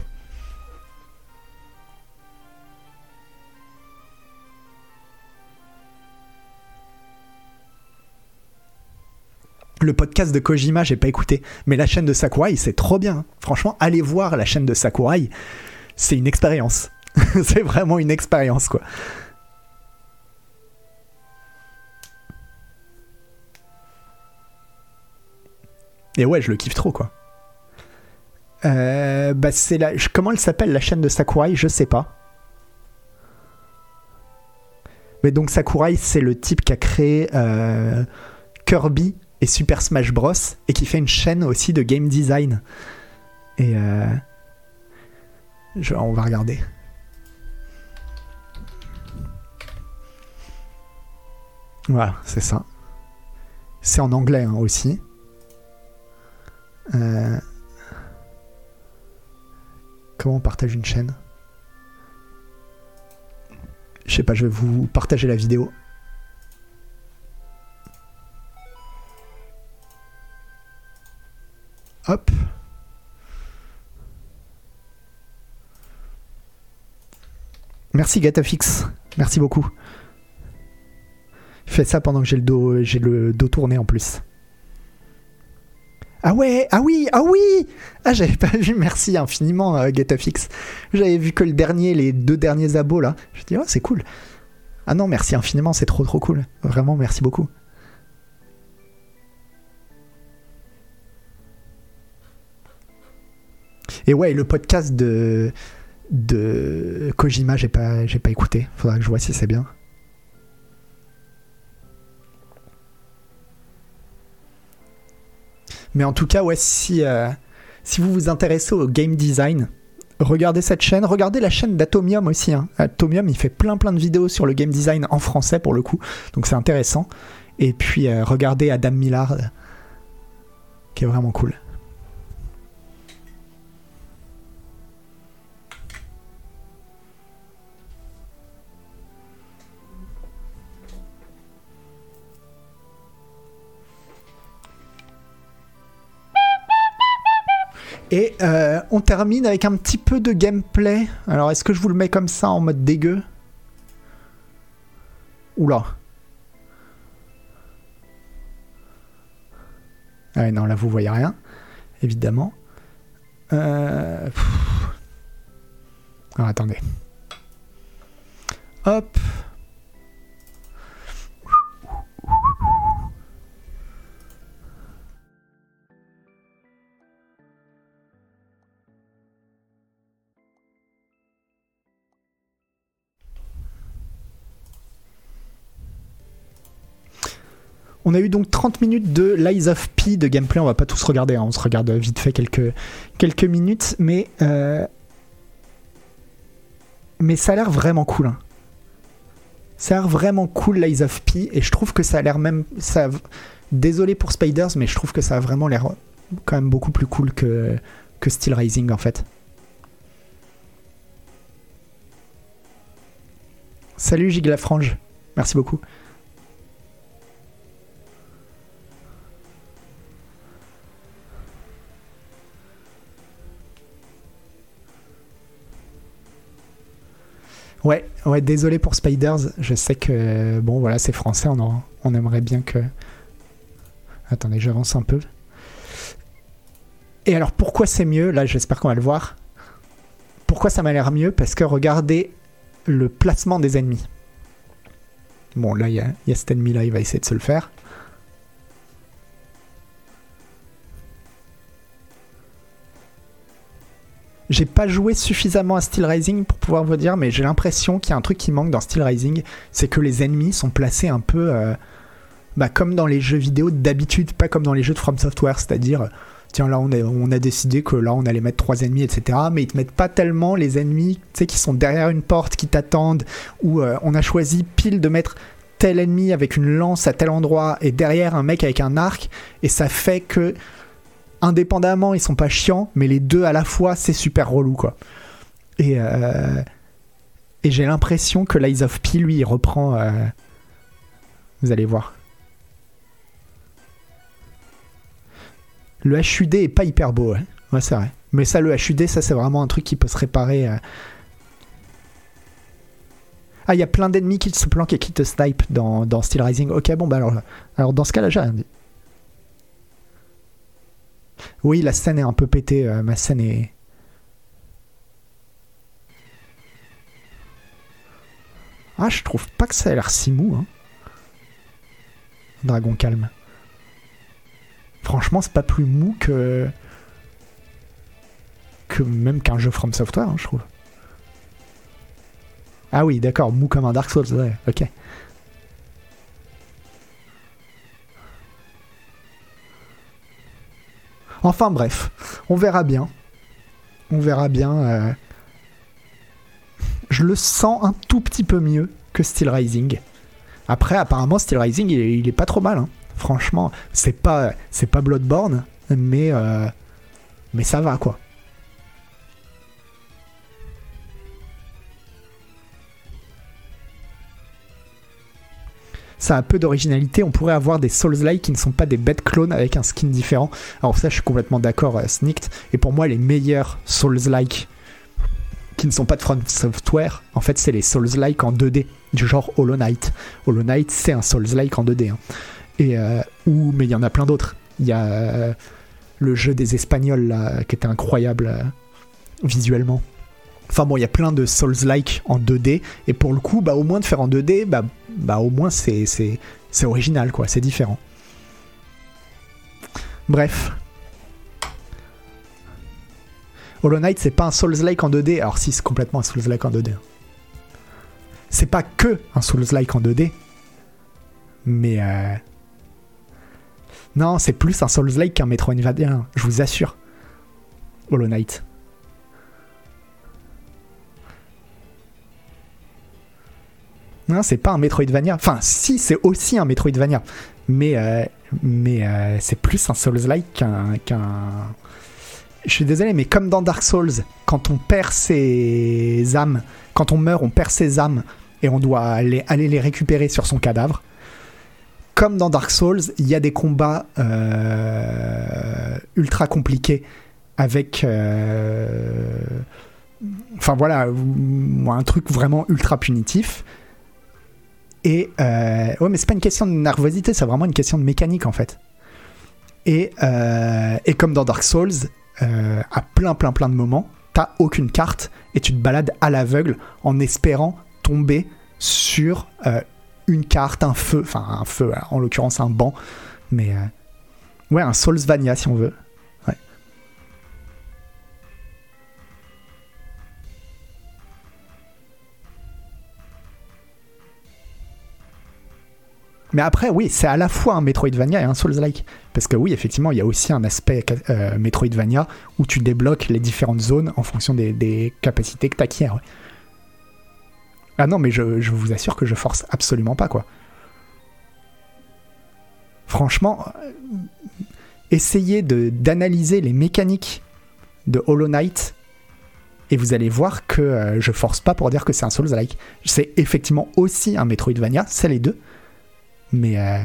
Le podcast de Kojima, j'ai pas écouté, mais la chaîne de Sakurai, c'est trop bien. Franchement, allez voir la chaîne de Sakurai, c'est une expérience. c'est vraiment une expérience, quoi. Et ouais, je le kiffe trop, quoi. Euh, bah. Comment elle s'appelle, la chaîne de Sakurai? Je sais pas. Mais donc, Sakurai, c'est le type qui a créé euh, Kirby et Super Smash Bros. et qui fait une chaîne aussi de game design. Et. euh, je- on va regarder. Voilà, c'est ça. C'est en anglais hein, aussi. Euh, Comment on partage une chaîne? Je sais pas, je vais vous partager la vidéo. Hop. Merci Gatafix. Merci beaucoup. Fais ça pendant que j'ai le dos, tourné en plus. Ah ouais, ah oui, ah oui Ah j'avais pas vu, merci infiniment euh, Gatafix. J'avais vu que le dernier, les deux derniers abos là. Je dis oh c'est cool. Ah non, merci infiniment, c'est trop trop cool. Vraiment, merci beaucoup. Et ouais, le podcast de, de Kojima, j'ai pas, j'ai pas écouté. Faudra que je vois si c'est bien. Mais en tout cas, ouais, si, euh, si vous vous intéressez au game design, regardez cette chaîne. Regardez la chaîne d'Atomium aussi. Hein. Atomium, il fait plein plein de vidéos sur le game design en français pour le coup. Donc c'est intéressant. Et puis euh, regardez Adam Millard, qui est vraiment cool. Et euh, on termine avec un petit peu de gameplay. Alors, est-ce que je vous le mets comme ça en mode dégueu? Oula. Ah non, là, vous voyez rien, évidemment. Euh... Alors, attendez. Hop. On a eu donc 30 minutes de Lies of P de gameplay. On va pas tous regarder, hein. on se regarde vite fait quelques, minutes, mais euh, mais ça a l'air vraiment cool. Hein. Ça a l'air vraiment cool Lies of P et je trouve que ça a l'air même. Désolé pour Spiders, mais je trouve que ça a vraiment l'air quand même beaucoup plus cool que que Steel Rising en fait. Salut Giglafrange, merci beaucoup. Ouais, ouais, désolé pour Spiders. Je sais que, bon, voilà, c'est français, on, on aimerait bien que. Attendez, j'avance un peu. Et alors, pourquoi c'est mieux Là, j'espère qu'on va le voir. Pourquoi ça m'a l'air mieux Parce que regardez le placement des ennemis. Bon, là, il y a, y a cet ennemi-là, il va essayer de se le faire. J'ai pas joué suffisamment à Steel Rising pour pouvoir vous dire, mais j'ai l'impression qu'il y a un truc qui manque dans Steel Rising, c'est que les ennemis sont placés un peu euh, bah, comme dans les jeux vidéo d'habitude, pas comme dans les jeux de From Software, c'est-à-dire, tiens là on a, décidé que là on allait mettre trois ennemis, etc. Mais ils te mettent pas tellement les ennemis, qui sont derrière une porte, qui t'attendent, ou euh, on a choisi pile de mettre tel ennemi avec une lance à tel endroit et derrière un mec avec un arc, et ça fait que indépendamment, ils sont pas chiants, mais les deux à la fois, c'est super relou, quoi. Et, euh, j'ai l'impression que Lies of P, lui, il reprend. Euh, vous allez voir. Le HUD est pas hyper beau, hein. ouais, c'est vrai. Mais ça, le HUD, ça, c'est vraiment un truc qui peut se réparer. Euh. Ah, il y a plein d'ennemis qui se planquent et qui te snipe dans, Steel Rising. Ok, bon, bah alors, alors dans ce cas-là, j'ai oui, la scène est un peu pétée. Euh, ma scène est. Ah, je trouve pas que ça a l'air si mou. Hein. Dragon calme. Franchement, c'est pas plus mou que. que même qu'un jeu From Software, hein, je trouve. Ah oui, d'accord, mou comme un Dark Souls, ouais, ok. Enfin bref, on verra bien. On verra bien. Euh, je le sens un tout petit peu mieux que Steel Rising. Après, apparemment, Steel Rising, il est, pas trop mal. Hein. Franchement, c'est pas, pas Bloodborne, mais, euh, mais ça va quoi. Ça a peu d'originalité. On pourrait avoir des Souls-like qui ne sont pas des bêtes clones avec un skin différent. Alors ça, je suis complètement d'accord, euh, Snicked. Et pour moi, les meilleurs Souls-like qui ne sont pas de From Software, en fait, c'est les Souls-like en 2D, du genre Hollow Knight. Hollow Knight, c'est un Souls-like en 2D. hein. Et, euh, mais il y en a plein d'autres. Il y a euh, le jeu des Espagnols, là, qui était incroyable euh, visuellement. Enfin bon, il y a plein de Souls-like en 2D, et pour le coup, bah, au moins de faire en 2D, bah, bah au moins c'est, original, quoi, c'est différent. Bref. Hollow Knight, c'est pas un Souls-like en 2D, alors si, c'est complètement un Souls-like en 2D. C'est pas que un Souls-like en 2D, mais... euh, Non, c'est plus un Souls-like qu'un Metroidvania, je vous assure. Hollow Knight. C'est pas un Metroidvania. Enfin, si, c'est aussi un Metroidvania. Mais, euh, mais euh, c'est plus un Souls-like qu'un. Je suis désolé, mais comme dans Dark Souls, quand on perd ses âmes, quand on meurt, on perd ses âmes et on doit aller, aller les récupérer sur son cadavre. Comme dans Dark Souls, il y a des combats euh, ultra compliqués avec. Enfin voilà, un truc vraiment ultra punitif. Et euh, ouais, mais c'est pas une question de nervosité, c'est vraiment une question de mécanique en fait. Et, euh, et comme dans Dark Souls, euh, à plein plein plein de moments, t'as aucune carte et tu te balades à l'aveugle en espérant tomber sur une carte, un feu, enfin un feu, en l'occurrence un banc, mais ouais, un Soulsvania si on veut. Mais après, oui, c'est à la fois un Metroidvania et un Souls-like. Parce que oui, effectivement, il y a aussi un aspect euh, Metroidvania où tu débloques les différentes zones en fonction des, capacités que tu ouais. Ah non, mais je, vous assure que je force absolument pas, quoi. Franchement, euh, essayez d'analyser les mécaniques de Hollow Knight et vous allez voir que euh, je force pas pour dire que c'est un Souls-like. C'est effectivement aussi un Metroidvania, c'est les deux. Mais, euh,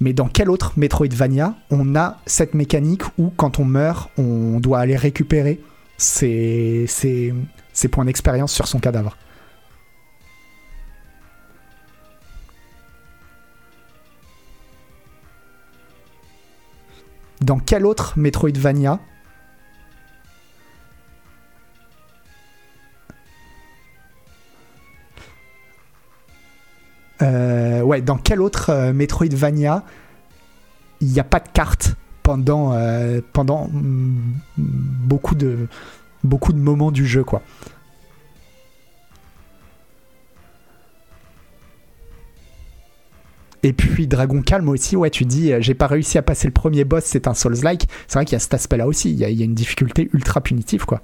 mais dans quel autre Metroidvania on a cette mécanique où quand on meurt, on doit aller récupérer ses, ses, ses points d'expérience sur son cadavre. Dans quel autre Metroidvania Euh, ouais, dans quel autre euh, Metroidvania il n'y a pas de carte pendant, euh, pendant mm, beaucoup, de, beaucoup de moments du jeu, quoi. Et puis Dragon Calm aussi, ouais, tu dis, j'ai pas réussi à passer le premier boss, c'est un Souls-like. C'est vrai qu'il y a cet aspect-là aussi, il y, il y a une difficulté ultra punitive, quoi.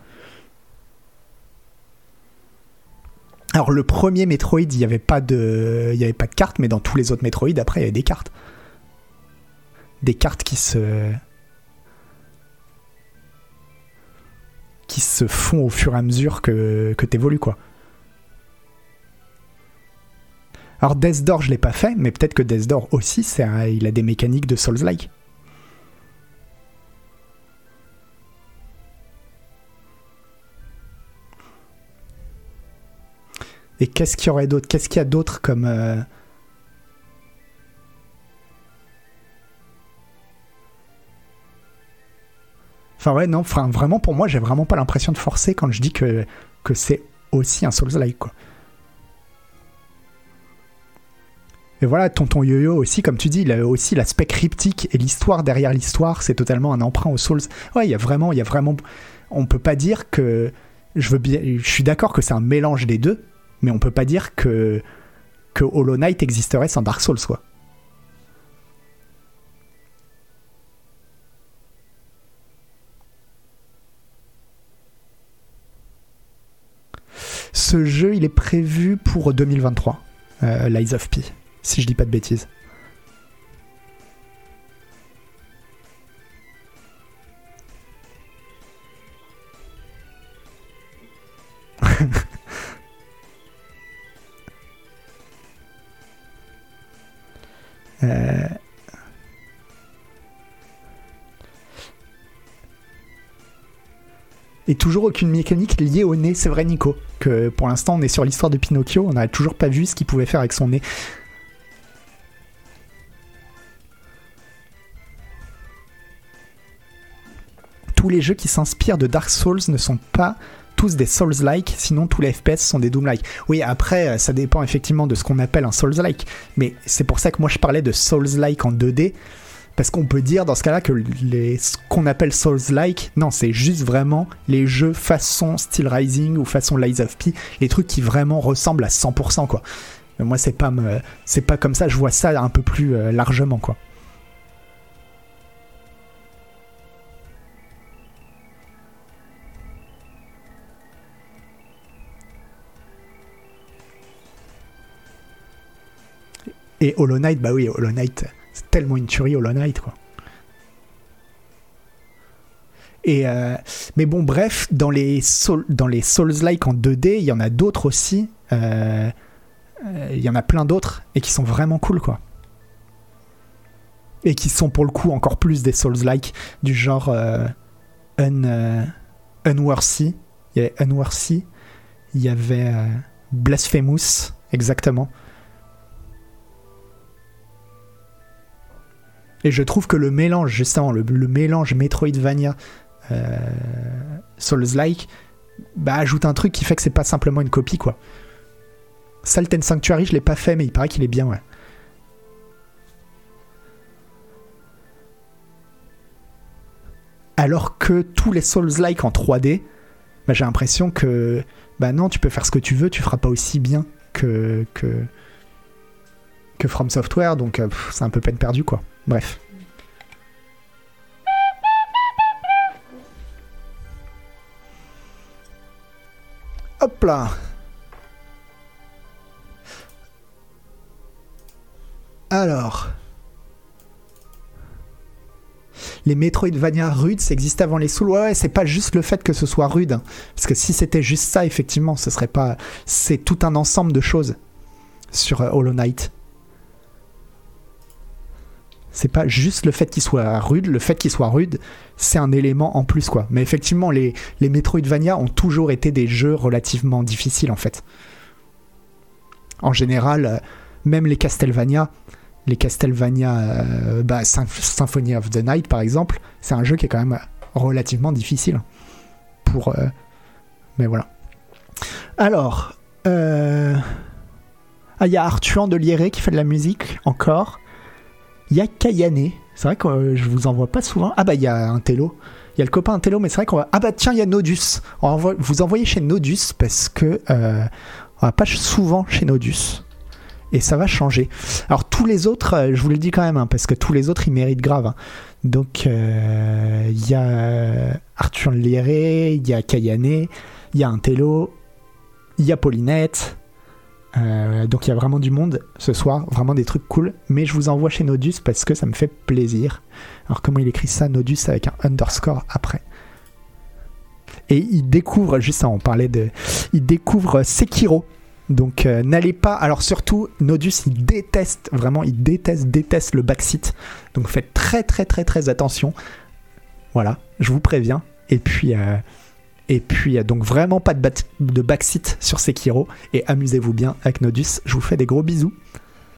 Alors le premier Metroid, il n'y avait pas de, il mais dans tous les autres Metroid, après, il y avait des cartes, des cartes qui se, qui se font au fur et à mesure que que t'évolues, quoi. Alors Death Door, je l'ai pas fait, mais peut-être que Death Door aussi, il a des mécaniques de Souls-like. Et qu'est-ce qu'il y aurait d'autre? Qu'est-ce qu'il y a d'autre comme. euh, Enfin, ouais, non, enfin, vraiment, pour moi, j'ai vraiment pas l'impression de forcer quand je dis que, que c'est aussi un Souls-like. Et voilà, Tonton Yo-Yo aussi, comme tu dis, il a aussi l'aspect cryptique et l'histoire derrière l'histoire, c'est totalement un emprunt aux Souls. Ouais, il y a vraiment, il y a vraiment. On peut pas dire que. Je veux bien. Je suis d'accord que c'est un mélange des deux, mais on peut pas dire que que Hollow Knight existerait sans Dark Souls, quoi. Ce jeu, il est prévu pour 2023, euh, Lies of P, si je dis pas de bêtises. Toujours aucune mécanique liée au nez, c'est vrai Nico. Que pour l'instant on est sur l'histoire de Pinocchio, on n'a toujours pas vu ce qu'il pouvait faire avec son nez. Tous les jeux qui s'inspirent de Dark Souls ne sont pas tous des Souls-like, sinon tous les FPS sont des Doom-like. Oui, après, euh, ça dépend effectivement de ce qu'on appelle un Souls-like, mais c'est pour ça que moi je parlais de Souls-like en 2D, parce qu'on peut dire dans ce cas-là que les, ce qu'on appelle Souls-like, non, c'est juste vraiment les jeux façon Steel Rising ou façon Lies of P, les trucs qui vraiment ressemblent à 100%, quoi. Mais moi, c'est pas, me- c'est pas comme ça, je vois ça un peu plus euh, largement, quoi. Et Hollow Knight, bah oui, Hollow Knight, tellement une tuerie Hollow Knight, quoi. Et euh, mais bon, bref, dans les, Soul- dans les Souls-like en 2D, il y en a d'autres aussi. euh, euh, Il y en a plein d'autres et qui sont vraiment cool, quoi. Et qui sont pour le coup encore plus des Souls-like, du genre Un, Unworthy. Il y avait Unworthy, il y avait Blasphemous, exactement. Et je trouve que le mélange, justement, le, mélange Metroidvania euh, Souls-like, bah, ajoute un truc qui fait que c'est pas simplement une copie, quoi. Salt and Sanctuary, je l'ai pas fait, mais il paraît qu'il est bien, ouais. Alors que tous les Souls-like en 3D, bah, j'ai l'impression que, bah non, tu peux faire ce que tu veux, tu feras pas aussi bien que, que From Software, donc euh, c'est un peu peine perdue, quoi. Bref. Hop là Alors... Les Metroidvania rudes, ça existe avant les Souls. Ouais, ouais, c'est pas juste le fait que ce soit rude. hein. Parce que si c'était juste ça, effectivement, ce serait pas... C'est tout un ensemble de choses sur euh, Hollow Knight. C'est pas juste le fait qu'il soit rude, le fait qu'il soit rude, c'est un élément en plus quoi. Mais effectivement, les, les Metroidvania ont toujours été des jeux relativement difficiles en fait. En général, euh, même les Castlevania, les Castlevania, euh, bah, Symph- Symphony of the Night par exemple, c'est un jeu qui est quand même relativement difficile. Pour, euh, mais voilà. Alors, ah, il y a Arthur de Lieré qui fait de la musique encore. Il y a Kayane. C'est vrai que euh, je vous en vois pas souvent. Ah bah il y a un télo. Il y a le copain Intello, mais c'est vrai qu'on va. Ah bah tiens, il y a Nodus. On vous envoyer chez Nodus parce que euh, on va pas souvent chez Nodus. Et ça va changer. Alors tous les autres, euh, je vous le dis quand même, hein, parce que tous les autres ils méritent grave. hein. Donc il y a Arthur Lieré, il y a Kayane, il y a Intello, il y a Paulinette. Euh, donc il y a vraiment du monde ce soir, vraiment des trucs cool. Mais je vous envoie chez Nodus parce que ça me fait plaisir. Alors comment il écrit ça Nodus avec un underscore après. Et il découvre, juste on parlait de... Il découvre Sekiro. Donc euh, n'allez pas... Alors surtout, Nodus il déteste, vraiment il déteste, déteste le backseat. Donc faites très très très très attention. Voilà, je vous préviens. Et puis... euh, et puis, donc vraiment pas de, de backseat sur Sekiro. Et amusez-vous bien avec Nodus. Je vous fais des gros bisous.